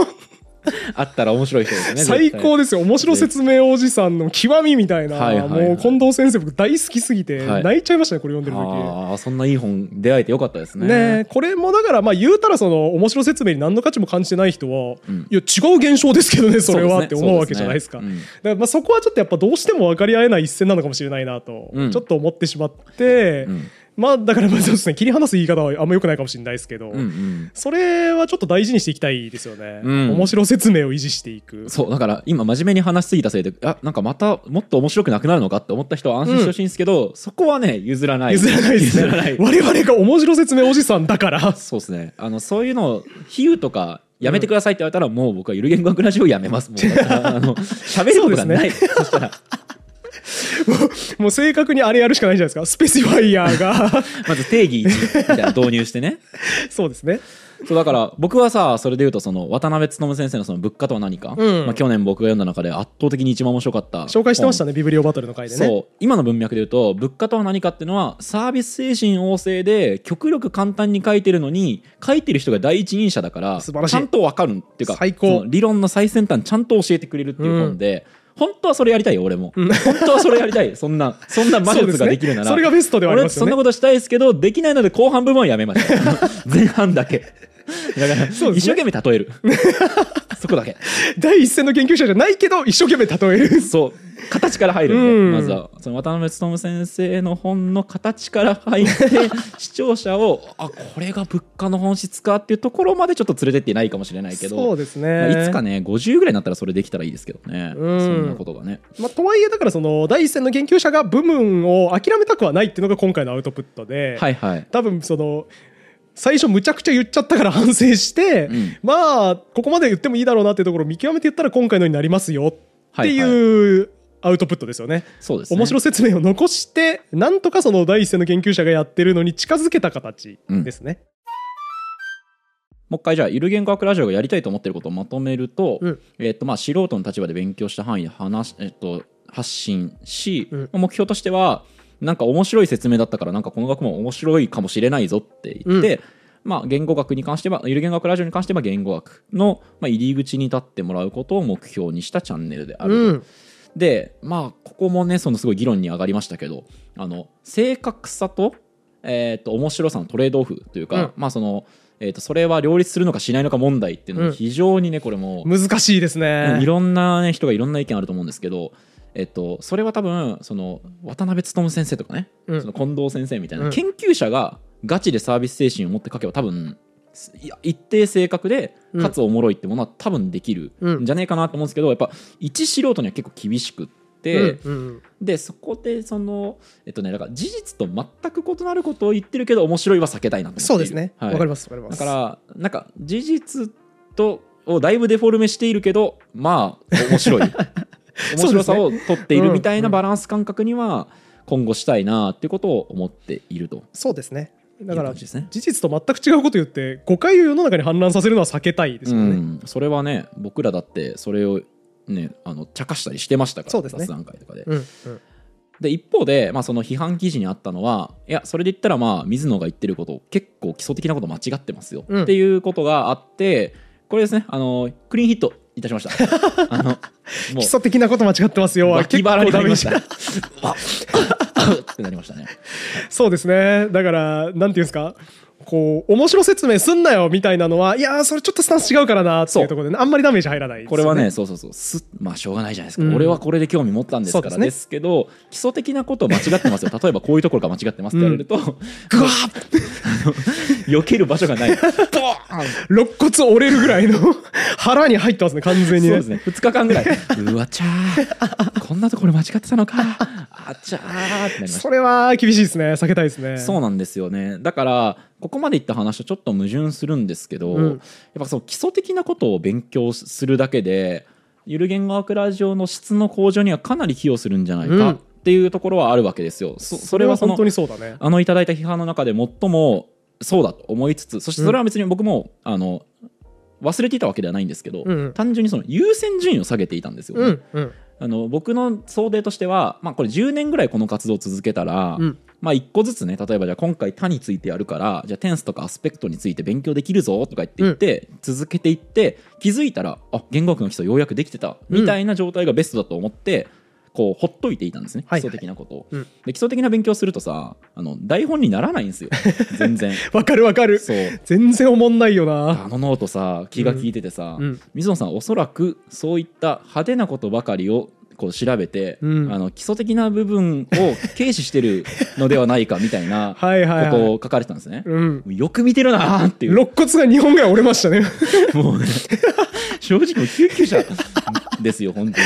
あったら面白い人ですね
最高
で
ですよ。面白説明おじさんの極みみたいな、
はいはいはい。
もう近藤先生僕大好きすぎて
はい。
泣いちゃいましたねこれ読んでる時。
ああそんないい本出会えてよかったですね。
ねえこれもだからまあ言うたらその面白説明に何の価値も感じてない人は、
うん。
いや違う現象ですけどねそれは
ね
って思うわけじゃないですか。
ね。うん。
だからまあそこはちょっとやっぱどうしても分かり合えない一線なのかもしれないなと、
うん。
ちょっと思ってしまって、
うん
まあだからまあそうですね。切り離す言い方はあんま良くないかもしれないですけど、
うんうん。
それはちょっと大事にしていきたいですよね、
うん。
面白説明を維持していく。
そうだから今真面目に話しすぎたせいであなんかまたもっと面白くなくなるのかって思った人は安心してほしいんですけど、そこはね譲らない。
譲らないですね。
譲らない。
我々が面白説明おじさんだから。
そうですね。あのそういうのを比喩とかやめてくださいって言われたら、もう僕はゆる言語学ラジオやめます。もうあの喋ることがない。そ,、したら
もう正確にあれやるしかないじゃないですか。スペシファイヤーが。
まず定義1みたいな導入してね。
そうですね。
そうだから僕はさそれで言うとその渡辺勉先生のその物価とは何か、
うん。
まあ、去年僕が読んだ中で圧倒的に一番面白かった
紹介してました
ね
ねビブリオバトルの回でね。
そう。今の文脈で言うと物価とは何かっていうのはサービス精神旺盛で極力簡単に書いてるのに書いてる人が第一人者だから
素晴らしい。
ちゃんと分かるっていうか
最高。
理論の最先端ちゃんと教えてくれるっていう本で、本当はそれやりたいよ俺も、
うん。
本当はそれやりたい。そんなそんな魔術ができるなら。
そねそれがベストではありますよね。
俺そんなことしたいですけどできないので後半部分はやめました 前半だけだから、一生懸命例える。そこだけ。
第一線の研究者じゃないけど一生懸命例える。
そう。形から入るんで、
うん。
まずは。その渡辺勉先生の本の形から入って 視聴者をあこれが物価の本質かっていうところまでちょっと連れてっていないかもしれないけど
そうですね、
まあいつかね50ぐらいになったらそれできたらいいですけどね、
うん。
そんなことがね。
まあ、とはいえだからその第一線の研究者が部分を諦めたくはないっていうのが今回のアウトプットで、
はいはい。
多分その最初むちゃくちゃ言っちゃったから反省して、
うん。
まあここまで言ってもいいだろうなっていうところを見極めて言ったら今回のになりますよって
はい
い。うアウトプットですよね。
そうですね。
面白説明を残してなんとかその第一線の研究者がやってるのに近づけた形ですね。
もう一回じゃあゆる言語学ラジオがやりたいと思ってることをまとめると,、
うん。
えっとまあ、素人の立場で勉強した範囲で話し、えっと、発信し、
うん。
目標としてはなんか面白い説明だったからなんかこの学問面白いかもしれないぞって言って、まあ、言語学に関してはゆる言語学ラジオに関しては言語学の、まあ、入り口に立ってもらうことを目標にしたチャンネルであると。
うん
でまあここもねそのすごい議論に上がりましたけどあの正確さと,、えー、と面白さのトレードオフというか、
うん
まあその、えー、とそれは両立するのかしないのか問題っていうの
うん
は非常にねこれも、
難しいです
うん
ね
い。ろんな、ね、人がいろんな意見あると思うんですけど、えっと、それは多分その渡辺勉先生とかね、
うん。
その近藤先生みたいな、
うん。
研究者がガチでサービス精神を持って書けば多分いや一定正確で
うん。
かつおもろいってものは多分できる
うん。
んじゃねえかなと思うんですけどやっぱ一素人には結構厳しくって。
うんうん。
でそこでそのえっとねだから事実と全く異なることを言ってるけど面白いは避けたいなって
そうですね。わ、
はい。
かりますわかります。
だからなんか事実とをだいぶデフォルメしているけどまあ面白い 面白さを取っているみたいなバランス感覚には今後したいなっていうことを思っていると。
そうですね。だから事実と全く違うこと言って誤解を世の中に氾濫させるのは避けたいですよね。
うん、それはね僕らだってそれをねあの茶化したりしてましたから
そうですね。
雑談会とかで、
うんうん。
で一方で、まあ、その批判記事にあったのはいやそれで言ったらまあ水野が言ってること結構基礎的なこと間違ってますよ、
うん。
っていうことがあってこれですねあのクリーンヒットいたしました あのも
基礎的なこと間違ってますよ。
脇腹になりました ってなりましたね
そうですね。だから、なんていうんですか？こう、面白説明すんなよみたいなのは、いやー、それちょっとスタンス違うからなっていうところでね、あんまりダメージ入らないですよ
これはね、そうそうそう。すまあしょうがないじゃないですか、
うん。
俺はこれで興味持ったんですから。で
す
けど基礎的なこと間違ってますよ。例えばこういうところが間違ってますって言われると、
ぐわー！
避ける場所がない。ボーン
肋骨折れるぐらいの腹に入ってますね、完全にね。
そうですね。2日間ぐらい。うわちゃー。こんなところ間違ってたのか。あちゃーってなりました。
それは厳しいですね。避けたいですね。
そうなんですよね。だからここまでいった話とちょっと矛盾するんですけど、
うん。
やっぱその基礎的なことを勉強するだけでゆる言語学ラジオの質の向上にはかなり寄与するんじゃない
うん。
かっていうところはあるわけですよ。そそれはその
本当にそうだね。
あのいただいた批判の中で最もそうだと思いつつそしてそれは別に僕も、あの忘れていたわけではないんですけど、
うんうん。
単純にその優先順位を下げていたんですよね。
うんうん。
あの僕の想定としては、まあ、これ10年ぐらいこの活動を続けたら、
うん
まあ、1個ずつね例えばじゃあ今回「他」についてやるからじゃあテンスとかアスペクトについて勉強できるぞとか言って言って、続けていって気づいたらあ言語学の基礎ようやくできてたみたいな状態がベストだと思って、こうほっといていたんですね基
はい。
礎的なことを、
うん。
で基礎的な勉強するとさあの台本にならないんですよ全然。
わかるわかる。
そう。
全然おもんないよな。
あのノートさ気が利いててさ、
うん。
水野さんおそらくそういった派手なことばかりをこう調べて、
うん。
あの基礎的な部分を軽視してるのではないかみたいな
はいはいはい。
ことを書かれてたんですね。
うん。
よく見てるなーっていう。
肋骨が2本ぐらい折れましたね
もうね正直もう救急車ですよ本当に。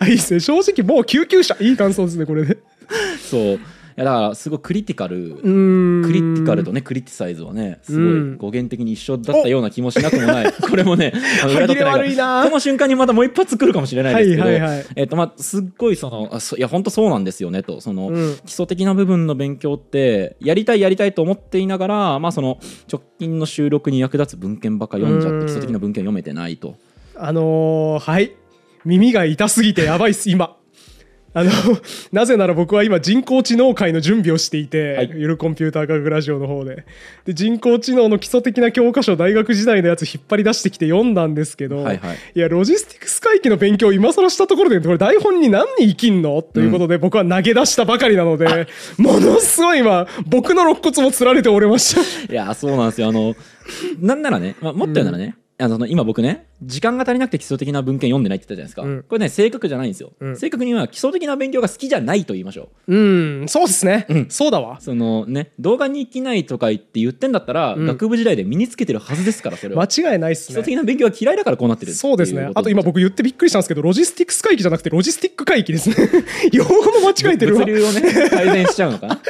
あいいですね。正直もう救急車。いい感想ですねこれで。
そう。いやだからすごいクリティカルクリティカルとねクリティサイズはねすごい
うん。
語源的に一緒だったような気もしなくもない。これもね裏取ってな。いこの瞬間にまたもう一発来るかもしれないですけど、
はいはいはい。
えっとまあすっごいそのあそいや本当そうなんですよねと。その、
うん。
基礎的な部分の勉強ってやりたいやりたいと思っていながらまあその直近の収録に役立つ文献ばっか読んじゃっ
うん。
て基礎的な文献読めてないと。
あのーはい。耳が痛すぎてやばいっす今あの なぜなら僕は今人工知能会の準備をしていて、
はい。
ゆるコンピューター科学ラジオの方で。で人工知能の基礎的な教科書大学時代のやつ引っ張り出してきて読んだんですけど、
はいはい。
いやロジスティクス回帰の勉強を今更したところでこれ台本に何に生きんの？ということで僕は投げ出したばかりなので、ものすごい今僕の肋骨もつられて折れました。
いやそうなんですよ。あのなんならね、まあ、もっと言うならね、あの今僕ね時間が足りなくて基礎的な文献読んでないって言ったじゃないですか、
うん。
これね正確じゃないんですよ、
うん。
正確には基礎的な勉強が好きじゃないと言いましょう。
うんそうですね、
うん。
そうだわ。
そのね動画に生きないとか言って言ってんだったら、
うん。
学部時代で身につけてるはずですからそれは。
間違いないっす
基
ね
礎的な勉強が嫌いだからこうなってる。
そうですね。あと今僕言ってびっくりしたんですけど、ロジスティクス回帰じゃなくてロジスティック回帰ですね。用語も間違えてるわ。
物。流をね改善しちゃうのかな？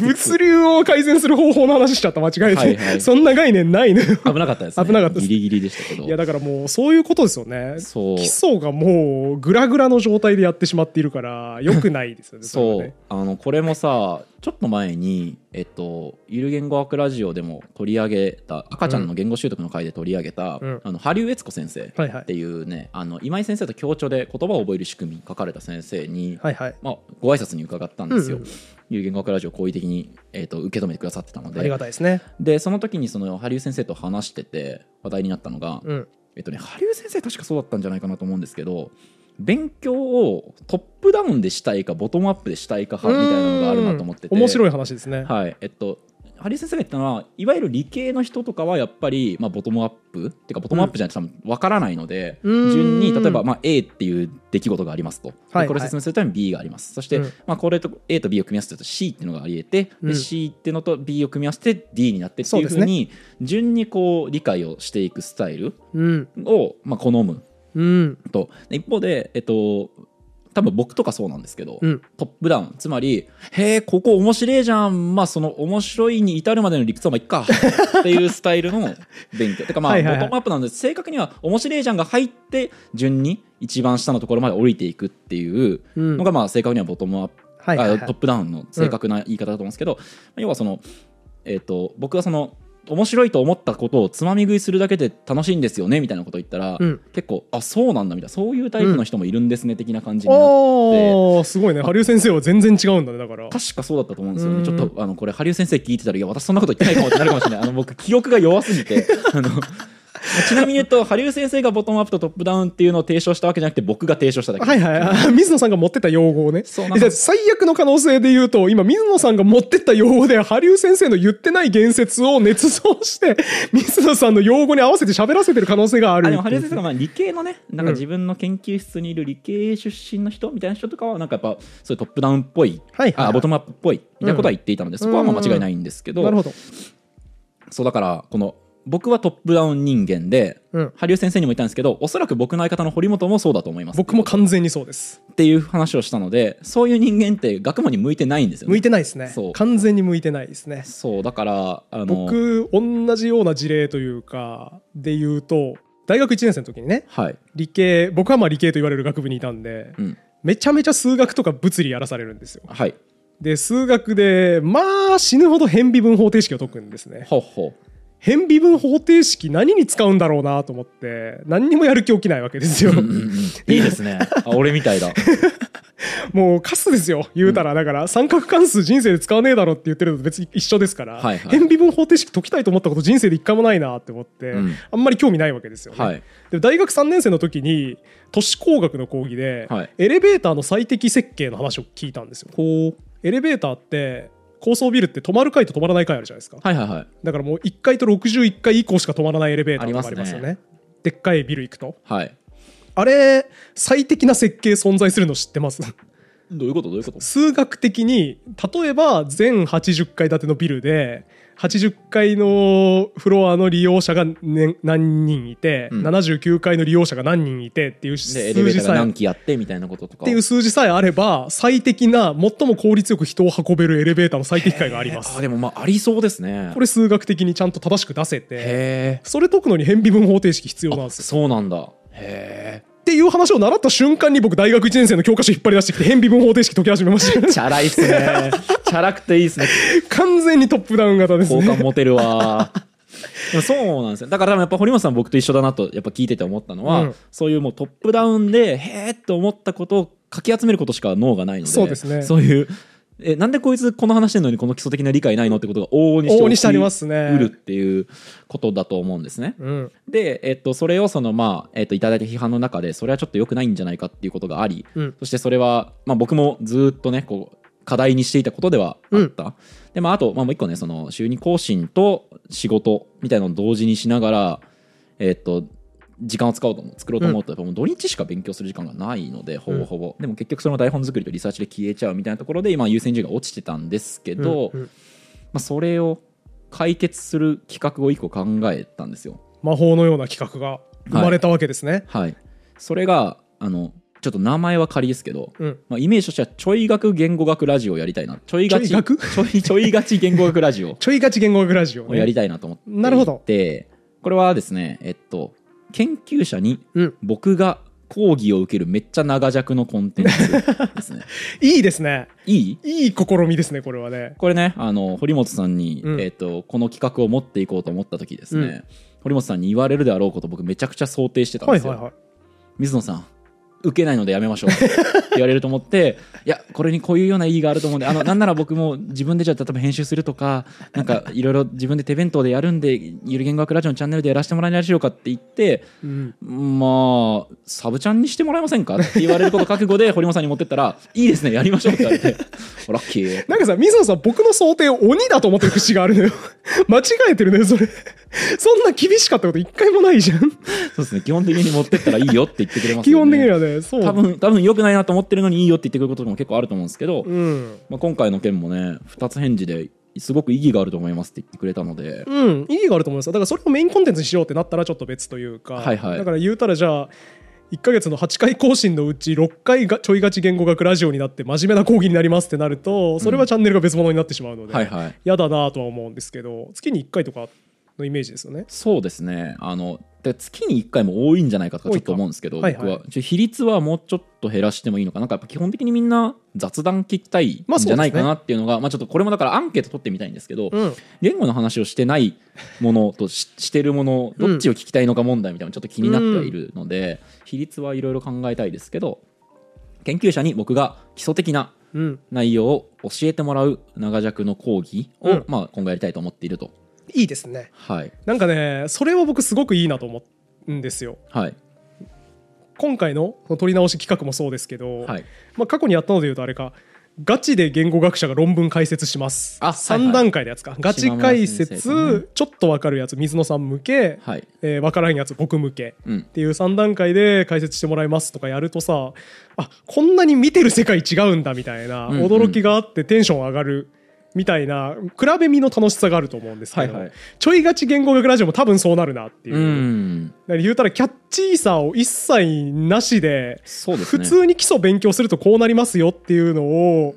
物流を改善する方法の話しちゃった。間違えて、そんな概念ないのよ。
危なかったですね。
危なかったです。
ギリギリでしたけど
いやだからもうそういうことですよね。
そう
基礎がもうグラグラの状態でやってしまっているから良くないですよね。れ
そう、
はね
あのこれもさちょっと前に、えっと、ゆる言語学ラジオでも取り上げた赤ちゃんの言語習得の回で取り上げた、
うん
あの羽生悦子先生
はいはい
っていうね、あの今井先生と共著で言葉を覚える仕組み書かれた先生に、
はいはい。
まあ、ご挨拶に伺ったんですよ。
うんうん
ゆる言語学ラジオを好意的に、えっと受け止めてくださってたの
あり
で
がたいですね。
でその時にその羽生先生と話してて話題になったのが、
うん。
えっとね、羽生先生確かそうだったんじゃないかなと思うんですけど勉強をトップダウンでしたいかボトムアップでしたいか派みたいなのがあるなと思っててい、
面白い話ですね。
はいえっと、羽生先生が言ったのはいわゆる理系の人とかはやっぱり、まあ、ボトムアップっていうかボトムアップじゃないと多分分からないので、
うん。
順に例えば、まあ、A っていう出来事がありますと、で
はい
これを説明するために B があります。そして、
うん。
まあ、これと A と B を組み合わせると C っていうのがありえて、
うん。
で C っていうのと B を組み合わせて D になってっていうふうに順にこう理解をしていくスタイル
うん。
を、まあ、好む
うん。
と。で一方で、えっと、多分僕とかそうなんですけど、
うん。
トップダウン。つまり「へえここ面白いじゃん。まあその面白いに至るまでの理屈はまあいっか」っていうスタイルの勉強。てかまあボトムアップなんで正確には面白いじゃんが入って順に一番下のところまで降りていくっていう
うん。
のがまあ正確にはボトムアップ、
はいはいはい。
あトップダウンの正確な言い方だと思うんですけど、要はその、えっと僕はその面白いと思ったことをつまみ食いするだけで楽しいんですよねみたいなことを言ったら、
うん
結構あそうなんだみたいなそういうタイプの人もいるんですね、的な感じになって
すごいね。羽生先生は全然違うんだね、だから。
確かそうだったと思うんですよね。
うん
ちょっとあのこれ羽生先生聞いてたらいや私そんなこと言ってないかもってなるかもしれない。あの僕記憶が弱すぎて あの ちなみに言うと羽生先生がボトムアップとトップダウンっていうのを提唱したわけじゃなくて僕が提唱しただけ。
はいはいあ。水野さんが持ってた用語をね。
そうなん
最悪の可能性で言うと、今、水野さんが持ってった用語で、羽生先生の言ってない言説を捏造して、水野さんの用語に合わせて喋らせてる可能性がある
あでも羽生先生がまあ理系のねなんか自分の研究室にいる理系出身の人みたいな人とかはなんかやっぱそういうトップダウンっぽい、
はいはいはい
あボトムアップっぽいみたいなことは言っていたので、そこはまあ間違いないんですけど、
なるほど。
そうだからこの僕はトップダウン人間で
うん。
羽生先生にも言ったんですけどおそらく僕の相方の堀本もそうだと思います。
僕も完全にそうです。
っていう話をしたのでそういう人間って学問に向いてないんですよね。
向いてないですね。
そう。
完全に向いてないですね。
そうだからあの
僕同じような事例というかで言うと大学1年生の時にね
はい、
理系僕はまあ理系と言われる学部にいたんで、
うん、
めちゃめちゃ数学とか物理やらされるんですよ。
はい。
で数学でまあ死ぬほど変微分方程式を解くんですね。
ほうほう
変微分方程式何に使うんだろうなと思って何にもやる気起きないわけですよ。
うんうんうん。いいですね。あ俺みたいだ。
もうカスですよ言うたら、だから三角関数人生で使わねえだろって言ってるのと別に一緒ですから、
はいはい。
変微分方程式解きたいと思ったこと人生で一回もないなって思って、
うん。
あんまり興味ないわけですよね、
はい。
で大学3年生の時に都市工学の講義で、
はい。
エレベーターの最適設計の話を聞いたんですよ。エレベーターって高層ビルって止まる階と止まらない階あるじゃないですか。
はいはいはい。
だからもう1階と61階以降しか止まらないエレベーターとかあ
ありますすね。
ねでっかいビル行くと。
はい。
あれ最適な設計存在するの知ってます？
どういうこと？どういうこと？
数学的に例えば全80階建てのビルで80階のフロアの利用者が、ね、何人いて、
うん。
79階の利用者が何人いてっていう数字さえ。
何機やってみたいなこととか
っていう数字さえあれば最適な最も効率よく人を運べるエレベーターの最適解があります。
あでもまあありそうですね。
これ数学的にちゃんと正しく出せてそれ解くのに変微分方程式必要なんですよ。
そうなんだ。へ
っていう話を習った瞬間に僕大学1年生の教科書引っ張り出してきて変微分方程式解き始めました。
え チャラいっすね。チャラくていいっすね。
完全にトップダウン型です
好感
ね
持てるわ。そうなんですよ。だからやっぱ堀本さん僕と一緒だなとやっぱ聞いてて思ったのは、
うん。
そういうもうトップダウンでへえって思ったことをかき集めることしか脳がないので
そうですね。
そういうえなんでこいつこの話してんのにこの基礎的な理解ないのってことが往々にして
往々にしてありますね。
うるっていうことだと思うんですね。
うん。
で、えっと、それをそのまあ、えっと、いただいた批判の中でそれはちょっと良くないんじゃないかっていうことがあり、
うん。
そしてそれは、まあ、僕もずっとねこう課題にしていたことではあった、で、まあ、あと、まあ、もう一個ねその週二更新と仕事みたいなのを同時にしながらえっと時間を使おうと思う作ろうと思うと、やっぱもう土日しか勉強する時間がないのでほぼほぼ、でも結局その台本作りとリサーチで消えちゃうみたいなところで今優先順位が落ちてたんですけど、
うん。うん。
まあ、それを解決する企画を一個考えたんですよ。
魔法のような企画が生まれたわけですね、
はい、それがあのちょっと名前は仮ですけど、
うん。
まあ、イメージとしてはちょい学言語学ラジオをやりたいな。ちょいがち
ちょい学
ちょいがち言語学ラジオ
ちょいがち言語学ラジオ、ね、
をやりたいなと思って
なるほど。
これはですねえっと研究者に
うん。
僕が講義を受けるめっちゃ長尺のコンテンツですね。
いいですね。
いい？
いい試みですねこれはね。
これねあの堀本さんに、
うん。
えっとこの企画を持っていこうと思った時ですね、
うん。
堀本さんに言われるであろうこと僕めちゃくちゃ想定してたんですよ、
はいはいはい。
水野さん受けないのでやめましょうって言われると思って いやこれにこういうような意義があると思うんであのなんなら僕も自分でじゃあ例えば編集するとか なんかいろいろ自分で手弁当でやるんでゆる言語学ラジオのチャンネルでやらせてもらえないでしょうかって言って
うん。
まあサブチャンにしてもらえませんかって言われること覚悟で堀本さんに持ってったらいいですねやりましょうって言われて。ラッキー
なんかさ水野さん僕の想定を鬼だと思ってる節があるのよ。間違えてるねそれ。そんな厳しかったこと一回もないじゃん。
そうですね基本的に持ってったらいいよって言ってくれますね。
本的にはねそう。
多分多分良くないなと思ってるのにいいよって言ってくることも結構あると思うんですけど、
うん。
まあ、今回の件もね2つ返事ですごく意義があると思いますって言ってくれたので、
うん、意義があると思います。よだからそれをメインコンテンツにしようってなったらちょっと別というか、
はいはい。
だから言うたらじゃあ1ヶ月の8回更新のうち6回がちょいがち言語学ラジオになって真面目な講義になりますってなるとそれはチャンネルが別物になってしまうので、
はいはい。
嫌だなとは思うんですけど月に1回とかのイメージですよね。
そうですね。あので月に1回も多いんじゃないかとかちょっと思うんですけど、
はいはい。
僕は。ちょ比率はもうちょっと減らしてもいいのかな。なんかやっぱ基本的にみんな雑談聞きたいんじゃないかなっていうのが、まあちょっとこれもだからアンケート取ってみたいんですけど、
うん。
言語の話をしてないものとししてるものどっちを聞きたいのか問題みたいなのちょっと気になってはいるので、比率はいろいろ考えたいですけど研究者に僕が基礎的な
うん。
内容を教えてもらう長尺の講義を、
うん。
まあ、今後やりたいと思っていると。
いいですね。
はい。
なんかねそれは僕すごくいいなと思うんですよ。
はい。
今回の取り直し企画もそうですけど、
はい。
まあ、過去にやったので言うとあれかガチで言語学者が論文解説します。
あはいはい。
3段階のやつか、ガチ解説、
とね
ちょっとわかるやつ水野さん向け、
はい。
えー、分からんやつ僕向け
うん。
っていう3段階で解説してもらいますとかやるとさあこんなに見てる世界違うんだみたいな
うんうん。
驚きがあってテンション上がるみたいな比べ身の楽しさがあると思うんですけど、
はいはい。
ちょいがち言語学ラジオも多分そうなるなっていう、
うん。
言うたらキャッチーさを一切なしで
ね。
普通に基礎勉強するとこうなりますよっていうのを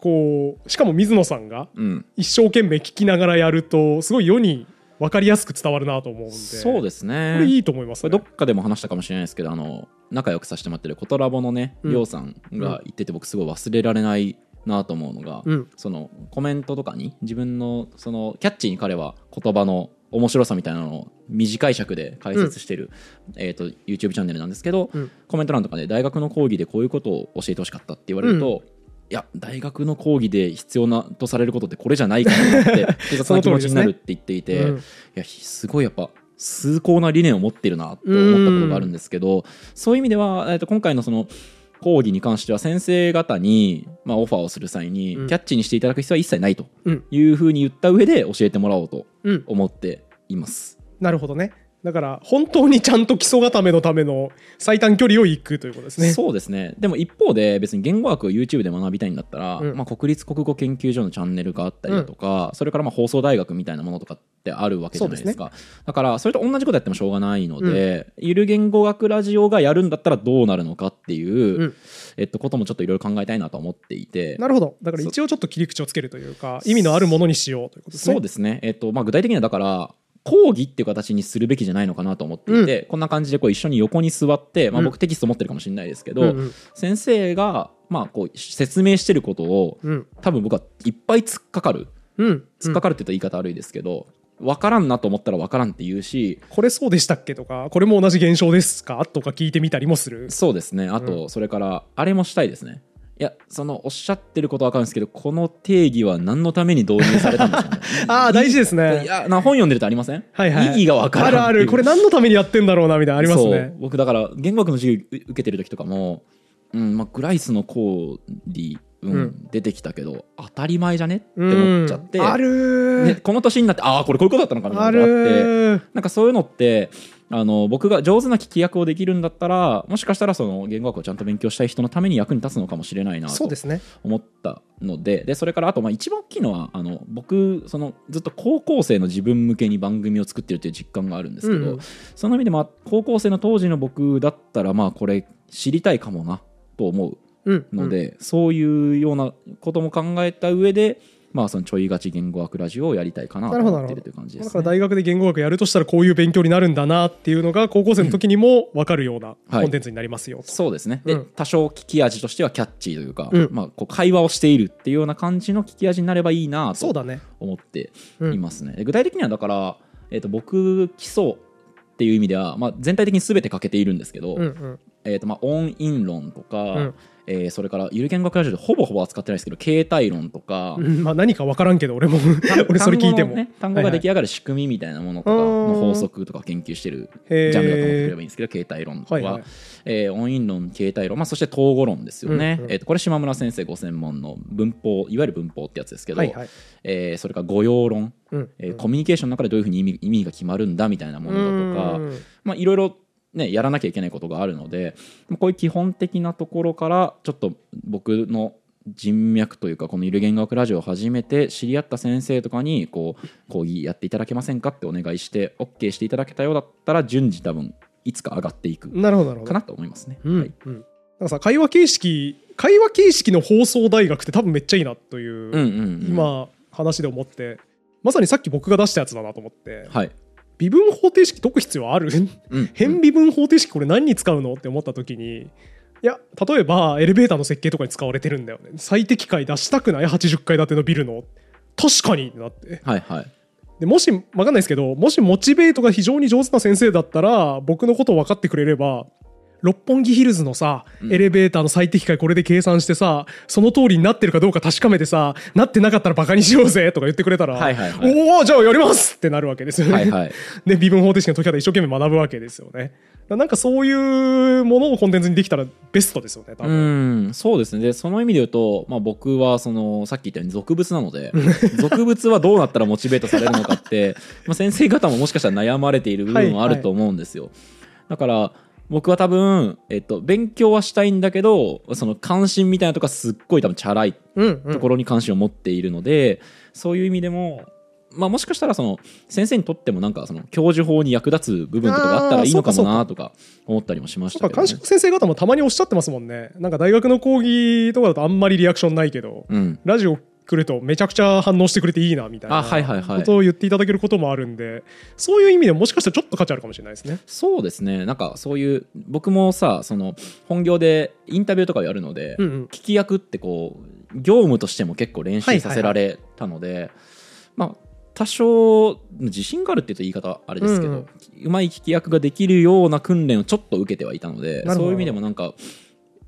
こうしかも水野さんが
うん。
一生懸命聞きながらやるとすごい世に分かりやすく伝わるなと思うんで。
そうですね。
これいいと思いますね。
どっかでも話したかもしれないですけどあの仲良くさせてもらってるコトラボのね
うん。
りょうさんが言ってて僕すごい忘れられないなと思うのが、
うん。
そのコメントとかに自分のそのキャッチーに彼は言葉の面白さみたいなのを短い尺で解説してる、えー、と YouTube チャンネルなんですけど、
うん。
コメント欄とかで大学の講義でこういうことを教えてほしかったって言われると、いや大学の講義で必要なとされることってこれじゃないかなって複雑な気持ちになるって言っていて、
うん。
いやすごいやっぱ崇高な理念を持ってるなと思ったことがあるんですけど、そういう意味では、えー、と今回のその講義に関しては先生方に、まあ、オファーをする際に、
うん。
キャッチにしていただく必要は一切ないと
うん。
いうふうに言った上で教えてもらおうと
うん。
思っています。
なるほどねだから本当にちゃんと基礎固めのための最短距離を行くということですね。
そうですね。でも一方で別に言語学を YouTube で学びたいんだったら、
うん。
まあ、国立国語研究所のチャンネルがあったりだとか、それからまあ放送大学みたいなものとかってあるわけじゃないですか。だからそれと同じことやってもしょうがないので、ゆる言語学ラジオがやるんだったらどうなるのかっていう、
うん。
えっと、こともちょっといろいろ考えたいなと思っていて。
なるほど。だから一応ちょっと切り口をつけるというか意味のあるものにしようということですね。
そうですね、えっとまあ、具体的にはだから講義っていう形にするべきじゃないのかなと思っていて、こんな感じでこう一緒に横に座って、まあ、
うん。
僕テキスト持ってるかもしれないですけど、
うんうん。
先生が、まあ、こう説明してることを
うん。
多分僕はいっぱい突っかかる。
うん。
突っかかるって言ったら言い方悪いですけど、分からんなと思ったら分からんって言うし
これそうでしたっけとかこれも同じ現象ですか？とか聞いてみたりもする。
そうですね。あと、それからあれもしたいですねいやそのおっしゃってることは分かるんですけどこの定義は何のために導入されたんですかね？
ああ大事です
い
ね
やな本読んでるとありません、
はいはい。
意義が分からん
あるあるこれ何のためにやってんだろうなみたいなのありますね。
僕だから言語学の授業受けてる時とかも、うんまあ、グライスの講義、うん
うん
出てきたけど当たり前じゃね？って思っちゃって、
うん。あるー。
でこの年になってああこれこういうことだったのかなのがあってなんかそういうのってあの僕が上手な聞き役をできるんだったらもしかしたらその言語学をちゃんと勉強したい人のために役に立つのかもしれないなと思ったのででそれからあとまあ一番大きいのはあの僕そのずっと高校生の自分向けに番組を作ってるという実感があるんですけど、
うん
その意味でまあ高校生の当時の僕だったらまあこれ知りたいかもなと思う
うん。
ので、そういうようなことも考えた上でまあそのちょいがち言語学ラジオをやりたいかなと思っているという感じですね。
だから大学で言語学やるとしたらこういう勉強になるんだなっていうのが高校生の時にも分かるような
はい。
コンテンツになりますよと、
そうですね。で、
うん。
多少聞き味としてはキャッチーというか、
うん。
まあ、こう会話をしているっていうような感じの聞き味になればいいなと
そうだね。
思って
うん。
いますね。で具体的にはだから、えー、と僕基礎っていう意味では、まあ、全体的に全て欠けているんですけど、
うんうん。
えーとまあ、音韻論とか、
うん
えーそれからゆる言語学ラジオでほぼほぼ扱ってないですけど形態論とか、
うんまあ何か分からんけど俺も。俺それ聞いても、
単語のね、単語が出来上がる仕組みみたいなものとかの法則とか研究してるジャンルだと思ってくれればいいんですけど形態論は、
はいはい。
えー音韻論形態論、まあ、そして統合論ですよね、
うんうん。
えーとこれ島村先生ご専門の文法いわゆる文法ってやつですけど、
はいはい。
えーそれから語用論、
うん。
えーコミュニケーションの中でどういうふうに意味意味が決まるんだみたいなものだとか、
うん。
まあ、いろいろ、ね、やらなきゃいけないことがあるのでこういう基本的なところからちょっと僕の人脈というかこのゆる言語学ラジオを始めて知り合った先生とかにこう講義やっていただけませんかってお願いして OK していただけたようだったら順次多分いつか上がっていく
なるほど。
かなと思いますね。
うん
はい。
うん、なんかさ会話形式会話形式の放送大学って多分めっちゃいいなという、
うんうんうん、
今話で思ってまさにさっき僕が出したやつだなと思って
はい、
微分方程式解く必要ある？
うん、
変微分方程式これ何に使うの？って思った時にいや例えばエレベーターの設計とかに使われてるんだよね。最適解出したくない？80階建てのビルの。確かにってなって。
はいはい。
でもし分かんないですけどもしモチベートが非常に上手な先生だったら僕のことを分かってくれれば六本木ヒルズのさ、
うん
エレベーターの最適解これで計算してさその通りになってるかどうか確かめてさなってなかったらバカにしようぜとか言ってくれたら、
はいはいはい
おおじゃあやりますってなるわけですよね。
はいはい
で微分方程式の解き方一生懸命学ぶわけですよね。なんかそういうものをコンテンツにできたらベストですよね多
う
分。
んそうですねでその意味で言うと、まあ、僕はそのさっき言ったように俗物なので 俗物はどうなったらモチベートされるのかってまあ先生方ももしかしたら悩まれている部分はあると思うんですよ、だから僕は多分、えっと、勉強はしたいんだけどその関心みたいなとこはすっごい多分チャラい
うんうん。
ところに関心を持っているので、そういう意味でも、まあ、もしかしたらその先生にとってもなんかその教授法に役立つ部分とかがあったらいいのかもなとか思ったりもしましたけど、ね。
監修先生方もたまにおっしゃってますもんね。なんか大学の講義とかだとあんまりリアクションないけど、
うん、
ラジオ来るとめちゃくちゃ反応してくれていいなみたいな
あはいはいはい。
ことを言っていただけることもあるんでそういう意味でももしかしたらちょっと価値あるかもしれないですね。
そうですね。なんかそういう僕もさその本業でインタビューとかをやるので、
うんうん。
聞き役ってこう業務としても結構練習させられたので、まあ多少自信があるって言うと言い方あれですけど、
う
うん。まい聞き役ができるような訓練をちょっと受けてはいたのでそういう意味でもなんか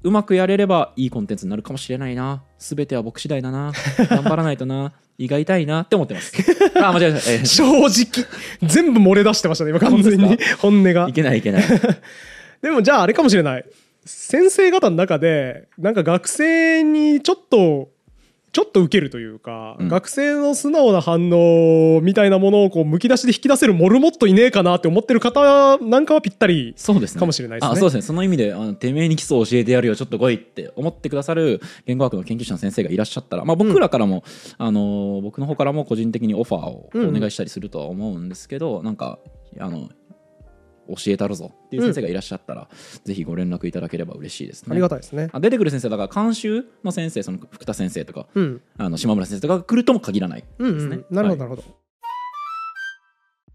うまくやれればいいコンテンツになるかもしれないな。全ては僕次第だな。頑張らないとな。胃が痛いな。って思ってます。あ間違えました、えー
正直。全部漏れ出してましたね今完全に。本音が。
いけないいけない。
でもじゃああれかもしれない。先生方の中でなんか学生にちょっとちょっと受けるというか、
うん
学生の素直な反応みたいなものをこうむき出しで引き出せるモルモットいねえかなって思ってる方なんかはぴったり
そうですね。
かもしれないですね
あそうですね。その意味で、あのてめえに基礎を教えてやるよ、ちょっと来いって思ってくださる言語学の研究者の先生がいらっしゃったら、まあ、僕らからも、あの僕の方からも個人的にオファーをお願いしたりするとは思うんですけど、なんかあの教えたるぞ。っていう先生がいらっしゃったら、ぜひご連絡いただければ嬉しいですね。
ありがたいですね。
あ出てくる先生だから監修の先生その福田先生とか
うん。
あの島村先生とかが来るとも限らない
うん、
ですね。
うん、なるほどな
はい。
るほど、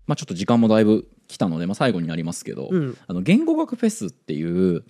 まあ、ちょっと時間もだいぶ来たので、まあ、最後になりますけど、
うん。
あの言語学フェスっていう、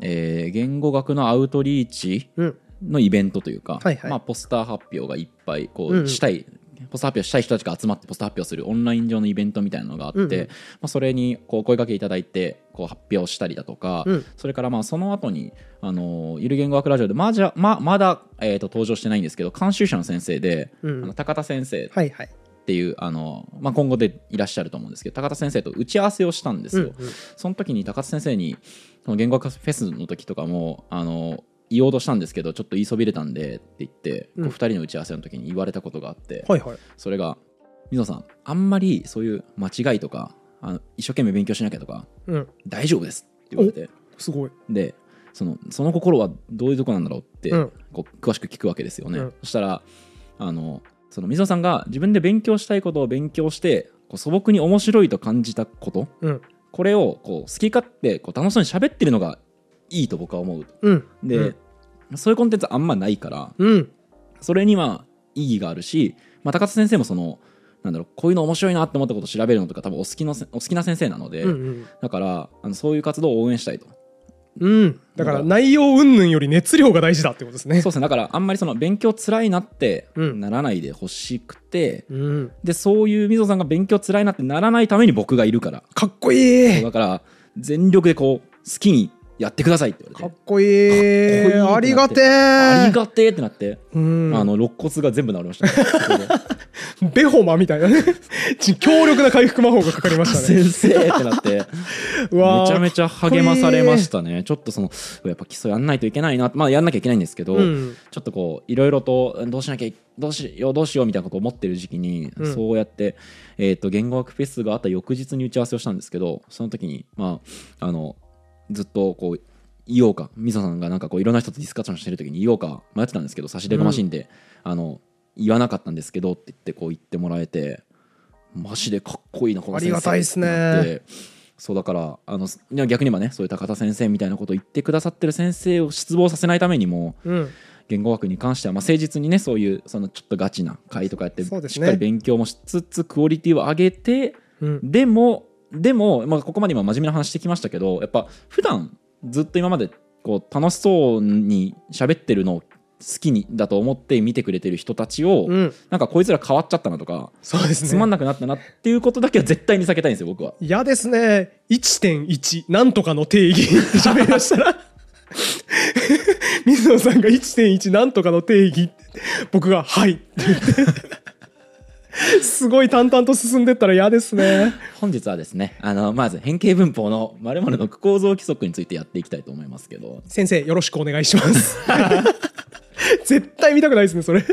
えー言語学のアウトリーチ
うん。
のイベントというか、
はいはい。
まあ、ポスター発表がいっぱいこ
うんうん。
うしたい、ポスター発表したい人たちが集まってポスター発表するオンライン上のイベントみたいなのがあって、
うんうん。
まあ、それにこう声かけいただいてこう発表したりだとか、
うん。
それからまあその後にあのゆる言語学ラジオでまじゃままだ、えー、と登場してないんですけど監修者の先生で、
うん。
あの高田先生
はいはい
ってい。うあの、まあ、今後でいらっしゃると思うんですけど高田先生と打ち合わせをしたんですよ、
うんうん。
その時に高田先生にその言語学フェスの時とかもあの言おうとしたんですけどちょっと言いそびれたんでって言って、
うん。
こう2人の打ち合わせの時に言われたことがあって、
はいはい。
それが水野さんあんまりそういう間違いとかあの一生懸命勉強しなきゃとか
うん。
大丈夫ですって言われて。
すごい。
でそのその心はどういうとこなんだろうって、
うん。
こう詳しく聞くわけですよね、
うん。
そしたらあのその水野さんが自分で勉強したいことを勉強してこう素朴に面白いと感じたこと
うん。
これをこう好き勝手こう楽しそうに喋ってるのがいいと僕は思う。
うん。
で、
うん。
そういうコンテンツあんまないから
うん。
それには意義があるし、まあ、高津先生もそのなんだろうこういうの面白いなって思ったことを調べるのとか多分お好きのせお好きな先生なので、
うんうん。
だからあのそういう活動を応援したいと。
うん。だから内容云々より熱量が大事だってことですね。
そうですね。だからあんまりその勉強つらいなって
うん。
ならないでほしくて、
うん。
でそういう溝さんが勉強つらいなってならないために僕がいるから。
かっこいい。
だから全力でこう好きにやってくださいって言われて。
かっこいい。ありがてえ。
ありがてえってなって、
うん。
あの肋骨が全部治りました、ね、
ベホマみたいな。ねち強力な回復魔法がかかりましたね。
先生ってなって。
うわー。
めちゃめちゃ励まされましたね。ちょっとそのやっぱ基礎やんないといけないな。まあやんなきゃいけないんですけど、
うん。
ちょっとこういろいろとどうしなきゃいどうしようどうしようみたいなことを思ってる時期に、
うん。
そうやって、えー、と言語学フェスがあった翌日に打ち合わせをしたんですけどその時にまああのずっとこう言おうかみそさんがなんかこういろんな人とディスカッションしてる時に言おうか迷ってたんですけど差し出がましいん。で、あの言わなかったんですけどって言ってこう言ってもらえてマジでかっこいいなこの先生
ありがたいっすね。
そうだからあの逆に言えばねそういう高田先生みたいなことを言ってくださってる先生を失望させないためにも
うん。
言語学に関しては、まあ、誠実にねそういうそのちょっとガチな会とかやって、
ね。
しっかり勉強もしつつクオリティを上げて
うん。
でもでも、まあ、ここまで今真面目な話してきましたけどやっぱ普段ずっと今までこう楽しそうに喋ってるのを好きにだと思って見てくれてる人たちを、
うん。
なんかこいつら変わっちゃったなとか
そうですね。
つまんなくなったなっていうことだけは絶対に避けたいんですよ僕は。
嫌ですね。1.1なんとかの定義。喋りましたら。水野さんが1.1なんとかの定義。僕が「はい」って言って すごい淡々と進んでったら嫌ですね。
本日はですねあのまず変形文法の〇〇の区構造規則についてやっていきたいと思いますけど。
先生よろしくお願いします。絶対見たくないですねそれ。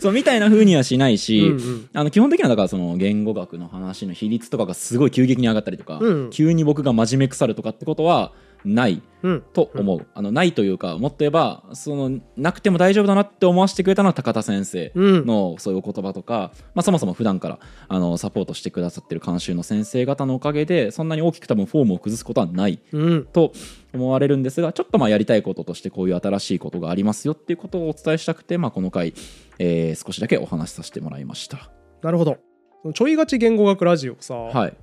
そうみたいな風にはしないし、
うんうん。
あの基本的にはだからその言語学の話の比率とかがすごい急激に上がったりとか、
うん。
急に僕が真面目腐るとかってことはない
うん。
と思う、あのないというかもっと言えばそのなくても大丈夫だなって思わせてくれたのは高田先生
うん。
のそういうお言葉とか、まあ、そもそも普段からあのサポートしてくださってる監修の先生方のおかげでそんなに大きく多分フォームを崩すことはない
うん。
と思われるんですがちょっとまあやりたいこととしてこういう新しいことがありますよっていうことをお伝えしたくて、まあ、この回、えー少しだけお話しさせてもらいました。
なるほど。ちょいがち言語学ラジオさ、
はい、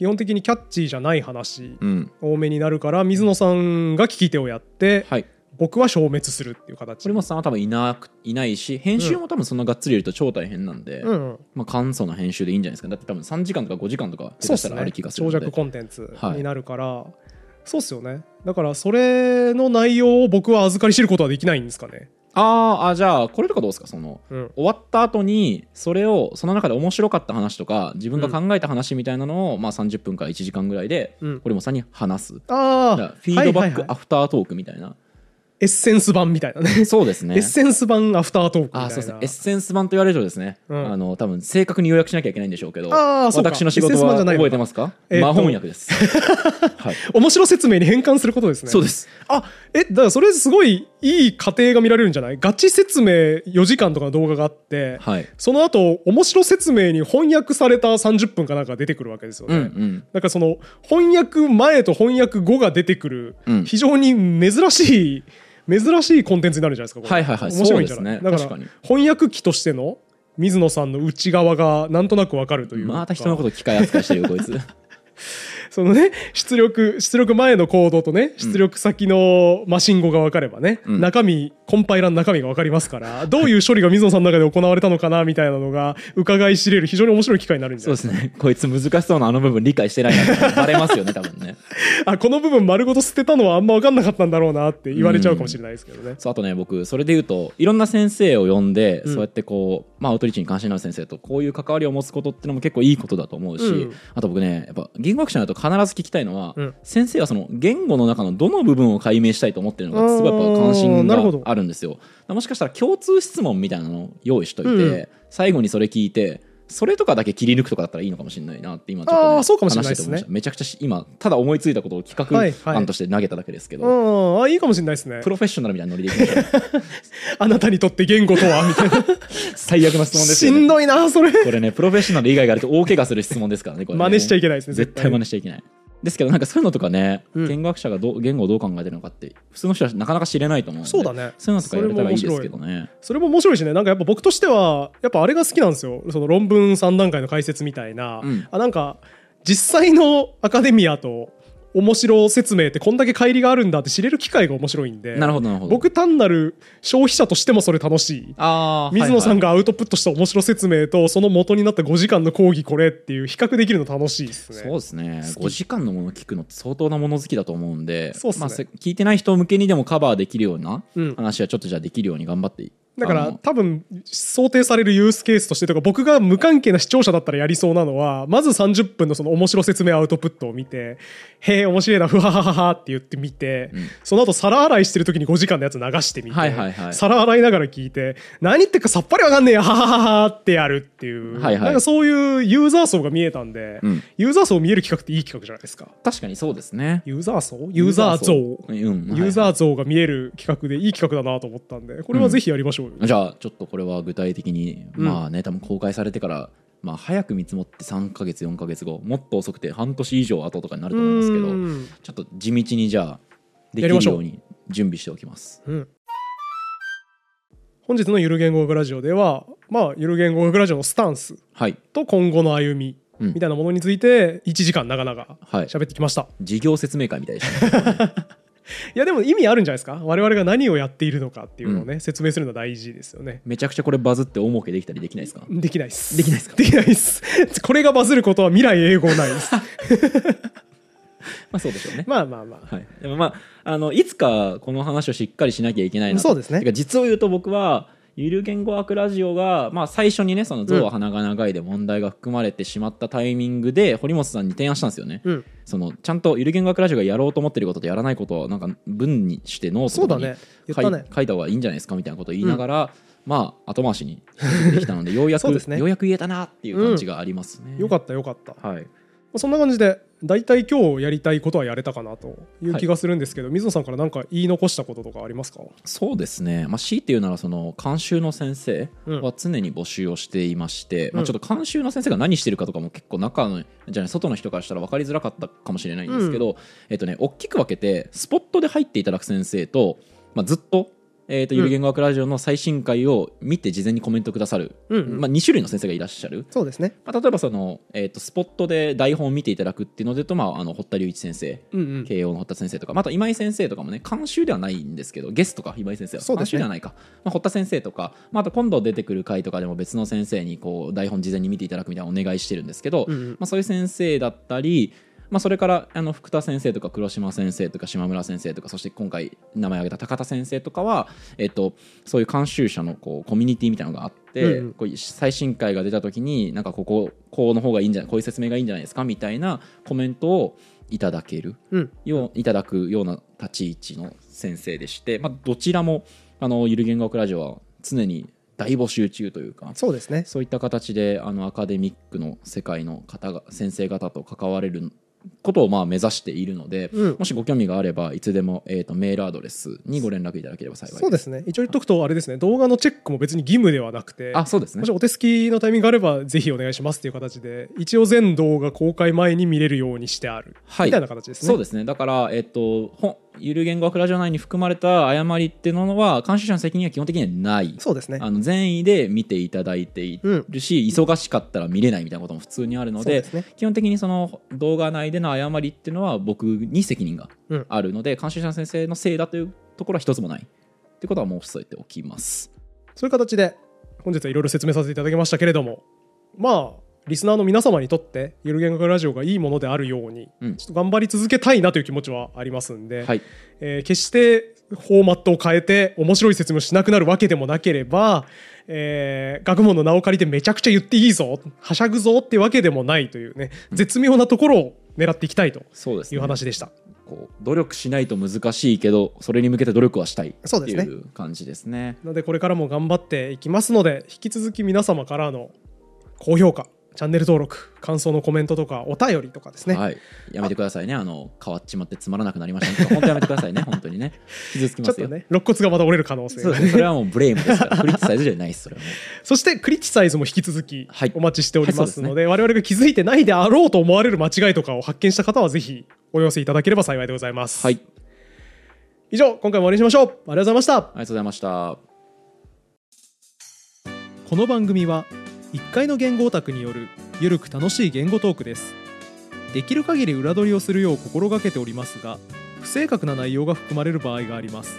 基本的にキャッチーじゃない話
うん。
多めになるから水野さんが聞き手をやって
はい、
僕は消滅するっていう形。
堀本さんは多分いなくいないし編集も多分そんながっつりやると超大変なんで、
うん。うん
まあ、簡素な編集でいいんじゃないですか。だって多分3時間とか5時間とか下手したらある気がするので。
長尺コンテンツになるから、そうっすよね。だからそれの内容を僕は預かり知ることはできないんですかね
あーあじゃあこれとかどうですか？その
うん。
終わった後にそれをその中で面白かった話とか自分が考えた話みたいなのを、まあ、30分から1時間ぐらいで
うん。
堀本さんに話す、
あ
フィードバックアフタートークみたいな、
エッセンス版みたいなね。
そうですね。
エッセンス版アフタートーク
あそうですね。エッセンス版と言われるとですね、
うん。
あの多分正確に予約しなきゃいけないんでしょうけど
あーそうか。
私の仕事は覚えてますか、
えーと
魔翻訳です、はい、
面白説明に変換することですね。
そうです。
あえだからそれすごいいい過程が見られるんじゃない？ガチ説明4時間とかの動画があって、
はい。
その後面白説明に翻訳された30分かなんか出てくるわけですよね、
うんうん。
だからその翻訳前と翻訳後が出てくる、
うん。
非常に珍しい珍しいコンテンツになるんじゃないですか
はいはいはい。
面白いんじゃない、
ね。
だから翻訳機としての水野さんの内側がなんとなくわかるというか。
また人のこと機械扱いしてるよこいつ
そのね出力出力前のコードとね出力先のマシン語が分かればね、
うん。
中身コンパイラーの中身が分かりますから どういう処理が水野さんの中で行われたのかなみたいなのが伺い知れる非常に面白い機会になるんじゃ
そう
ないですか
ですね。こいつ難しそうなあの部分理解してないなバレますよね多分ね。
あこの部分丸ごと捨てたのはあんま分かんなかったんだろうなって言われちゃうかもしれないですけどね。
そうあとね僕それで言うといろんな先生を呼んで、
うん。
そうやってこう、まあ、アウトリーチに関心のある先生とこういう関わりを持つことってのも結構いいことだと思うし、
うん。
あと僕ねやっぱ言語学者になると必ず聞きたいのは、
うん。
先生はその言語の中のどの部分を解明したいと思ってるのかすごいやっぱ関心があるんですよ。もしかしたら共通質問みたいなのを用意しといて、
うん。
最後にそれ聞いてそれとかだけ切り抜くとかだったらいいのかもしれないなって今ちょっと、ね、
あーそうかもしれないですね
めちゃくちゃし今ただ思いついたことを企
はいはい
画案として投げただけですけど、
うん、あいいかもしれないですね
プ。ロフェッショナルみたいなノリでいきましょう
あなたにとって言語とはみたいな。
最悪の質問ですね
んどいな、それ。
これねプロフェッショナル以外があると大怪我する質問ですからねこれね
真似しちゃいけないですね。
絶対真似しちゃいけないですけどなんかそういうのとかね、
うん。
言語学者がどう言語をどう考えてるのかって普通の人はなかなか知れないと思うんで
そうだね。
そういうのとかやれたらいいですけどね。
それも面白いしね。なんかやっぱ僕としてはやっぱあれが好きなんですよ。その論文3段階の解説みたいな、
うん。
あなんか実際のアカデミアと面白説明ってこんだけ乖離があるんだって知れる機会が面白いんで。
なるほどなるほど。
僕単なる消費者としてもそれ楽しい。
あー
水野さん
が
がアウトプットした面白説明とその元になった5時間の講義これっていう比較できるの楽しいですね。
そうですね。
好き。
5時間のもの聞くのって相当なもの好きだと思うんで
そうっすね。
まあ、せ聞いてない人向けにでもカバーできるような
うん。
話はちょっとじゃあできるように頑張って
だから多分想定されるユースケースとしてとか僕が無関係な視聴者だったらやりそうなのはまず30分のその面白説明アウトプットを見て「へえ面白いなふわははは」って言ってみて、
うん。
その後皿洗いしてる時に5時間のやつ流してみて、
はいはいはい。
皿洗いながら聞いて「何言ってるかさっぱりわかんねえやはははは」ってやるっていう、
はいはい。
なんかそういうユーザー層が見えたんで、
うん。
ユーザー層見える企画っていい企画じゃないですか。
確かにそうですね。
ユーザー層？ユーザー像。
うん。
ユーザー像が見える企画でいい企画だなと思ったんでこれはぜひやりましょうよ。
じゃあちょっとこれは具体的に、
うん。
まあね多分公開されてからまあ早く見積もって3ヶ月4ヶ月後もっと遅くて半年以上後とかになると思いますけど
うん。
ちょっと地道にじゃあできるように準備しておきます。
うん。本日のゆる言語学ラジオではまあゆる言語学ラジオのスタンス
はい。
と今後の歩み
うん。
みたいなものについて1時間長々
はい。
喋ってきました、
事業説明会みたいでしたね
い、やでも意味あるんじゃないですか？我々が何をやっているのかっていうのをね、説明するのは大事ですよね。
めちゃくちゃこれバズって大儲けできたりできないですか？
できないっす。
できないっすか？
できないっす。これがバズることは未来永劫ないです。
まあそうでしょうね。
まあまあまあ。
はい、でもまああのいつかこの話をしっかりしなきゃいけないなと。
そうですね。
実を言うと僕はゆる言語学ラジオが、まあ、最初にねその「象は鼻が長い」で問題が含まれてしまったタイミングで堀本さんに提案したんですよね。
うん。
そのちゃんとゆる言語学ラジオがやろうと思ってることとやらないことをなんか文にしてノートに
そうだね。言
書い,、
ったね。
書いた方がいいんじゃないですかみたいなことを言いながら、まあ後回しにできたのでようやく
ね。
ようやく言えたなっていう感じがありますね。
よかったよかった。
はい
そんな感じで大体今日やりたいことはやれたかなという気がするんですけど、水野さんから何か言い残したこととかありますか？
そうですね、まあ、強いて言うならその監修の先生
うん。
は常に募集をしていまして、まあ、
うん。
ちょっと監修の先生が何してるかとかも結構中のじゃない？外の人からしたら分かりづらかったかもしれないんですけど、えっとね、大きく分けてスポットで入っていただく先生と、まあ、ずっと,、えー、とゆる言語学ラジオの最新回を見て事前にコメントくださる、
うんうん。
まあ、2種類の先生がいらっしゃる。
そうですね。
まあ、例えばその、えー、とスポットで台本を見ていただくっていうのでと、まあ、あの堀田隆一先生
うんうん。
慶応の堀田先生とかまた今井先生とかもね監修ではないんですけどゲストか今井先生は。
そうですね。
監修ではないか、まあ、堀田先生とか、まあ、あと今度出てくる回とかでも別の先生にこう台本事前に見ていただくみたいなお願いしてるんですけど、
うんうん。
まあ、そういう先生だったり、まあ、それからあの福田先生とか黒島先生とか島村先生とかそして今回名前挙げた高田先生とかは、えっと、そういう監修者のこうコミュニティみたいなのがあって、
うん。うん
こう最新回が出た時になんかこここうの方がいいんじゃないこういう説明がいいんじゃないですかみたいなコメントをいただける
うん。
よういただくような立ち位置の先生でして、まあ、どちらもあのゆる言語学ラジオは常に大募集中というか
そうですね。
そういった形であのアカデミックの世界の方が先生方と関われることをまあ目指しているので、
うん。
もしご興味があればいつでも、えー、とメールアドレスにご連絡いただければ幸いです。
そうですね。一応言っとくとあれですね。動画のチェックも別に義務ではなくて
あそうですね。
もしお手すきのタイミングがあればぜひお願いしますっていう形で一応全動画公開前に見れるようにしてある、
はい。
みたいな形ですね。
そうですね。だから、えっと、本ゆる言語学ラジオ内に含まれた誤りっていうのは監修者の責任は基本的にはない。
そうですね。
あの善意で見ていただいているし、忙しかったら見れないみたいなことも普通にあるので
ね。
基本的にその動画内での誤りっていうのは僕に責任が
うん。
あるので、監修者の先生のせいだというところは一つもない。ってことは申し添えておきます。
そういう形で本日はいろいろ説明させていただきましたけれどもまあリスナーの皆様にとってゆる言語学ラジオがいいものであるように、
うん。
ちょっと頑張り続けたいなという気持ちはありますんで、
はい、
えー決してフォーマットを変えて面白い説明をしなくなるわけでもなければ、えー学問の名を借りてめちゃくちゃ言っていいぞはしゃぐぞってわけでもないというね絶妙なところを狙っていきたいという話でした。
こう努力しないと難しいけどそれに向けて努力はしたいって
そうですね。
いう感じですね。
なのでこれからも頑張っていきますので引き続き皆様からの高評価チャンネル登録感想のコメントとかお便りとかですね、
はい、やめてくださいね。あの変わっちまってつまらなくなりました。とか本当やめてくださいね。本当にね。傷つきますよ。
ね肋骨がまた折れる可能性が。
そうですね。それはもうブレイムですから。クリティサイズじゃないですそれは
そしてクリティサイズも引き続き
はい。
お待ちしておりますの
はい
で,、我々が気づいてないであろうと思われる間違いとかを発見した方はぜひお寄せいただければ幸いでございます、
はい。
以上今回も終わりにしましょう。ありがとうございました。
ありがとうございました。
この番組は1階の言語オタクによるゆるく楽しい言語トークです。できる限り裏取りをするよう心がけておりますが不正確な内容が含まれる場合があります。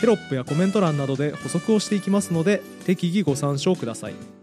テロップやコメント欄などで補足をしていきますので適宜ご参照ください。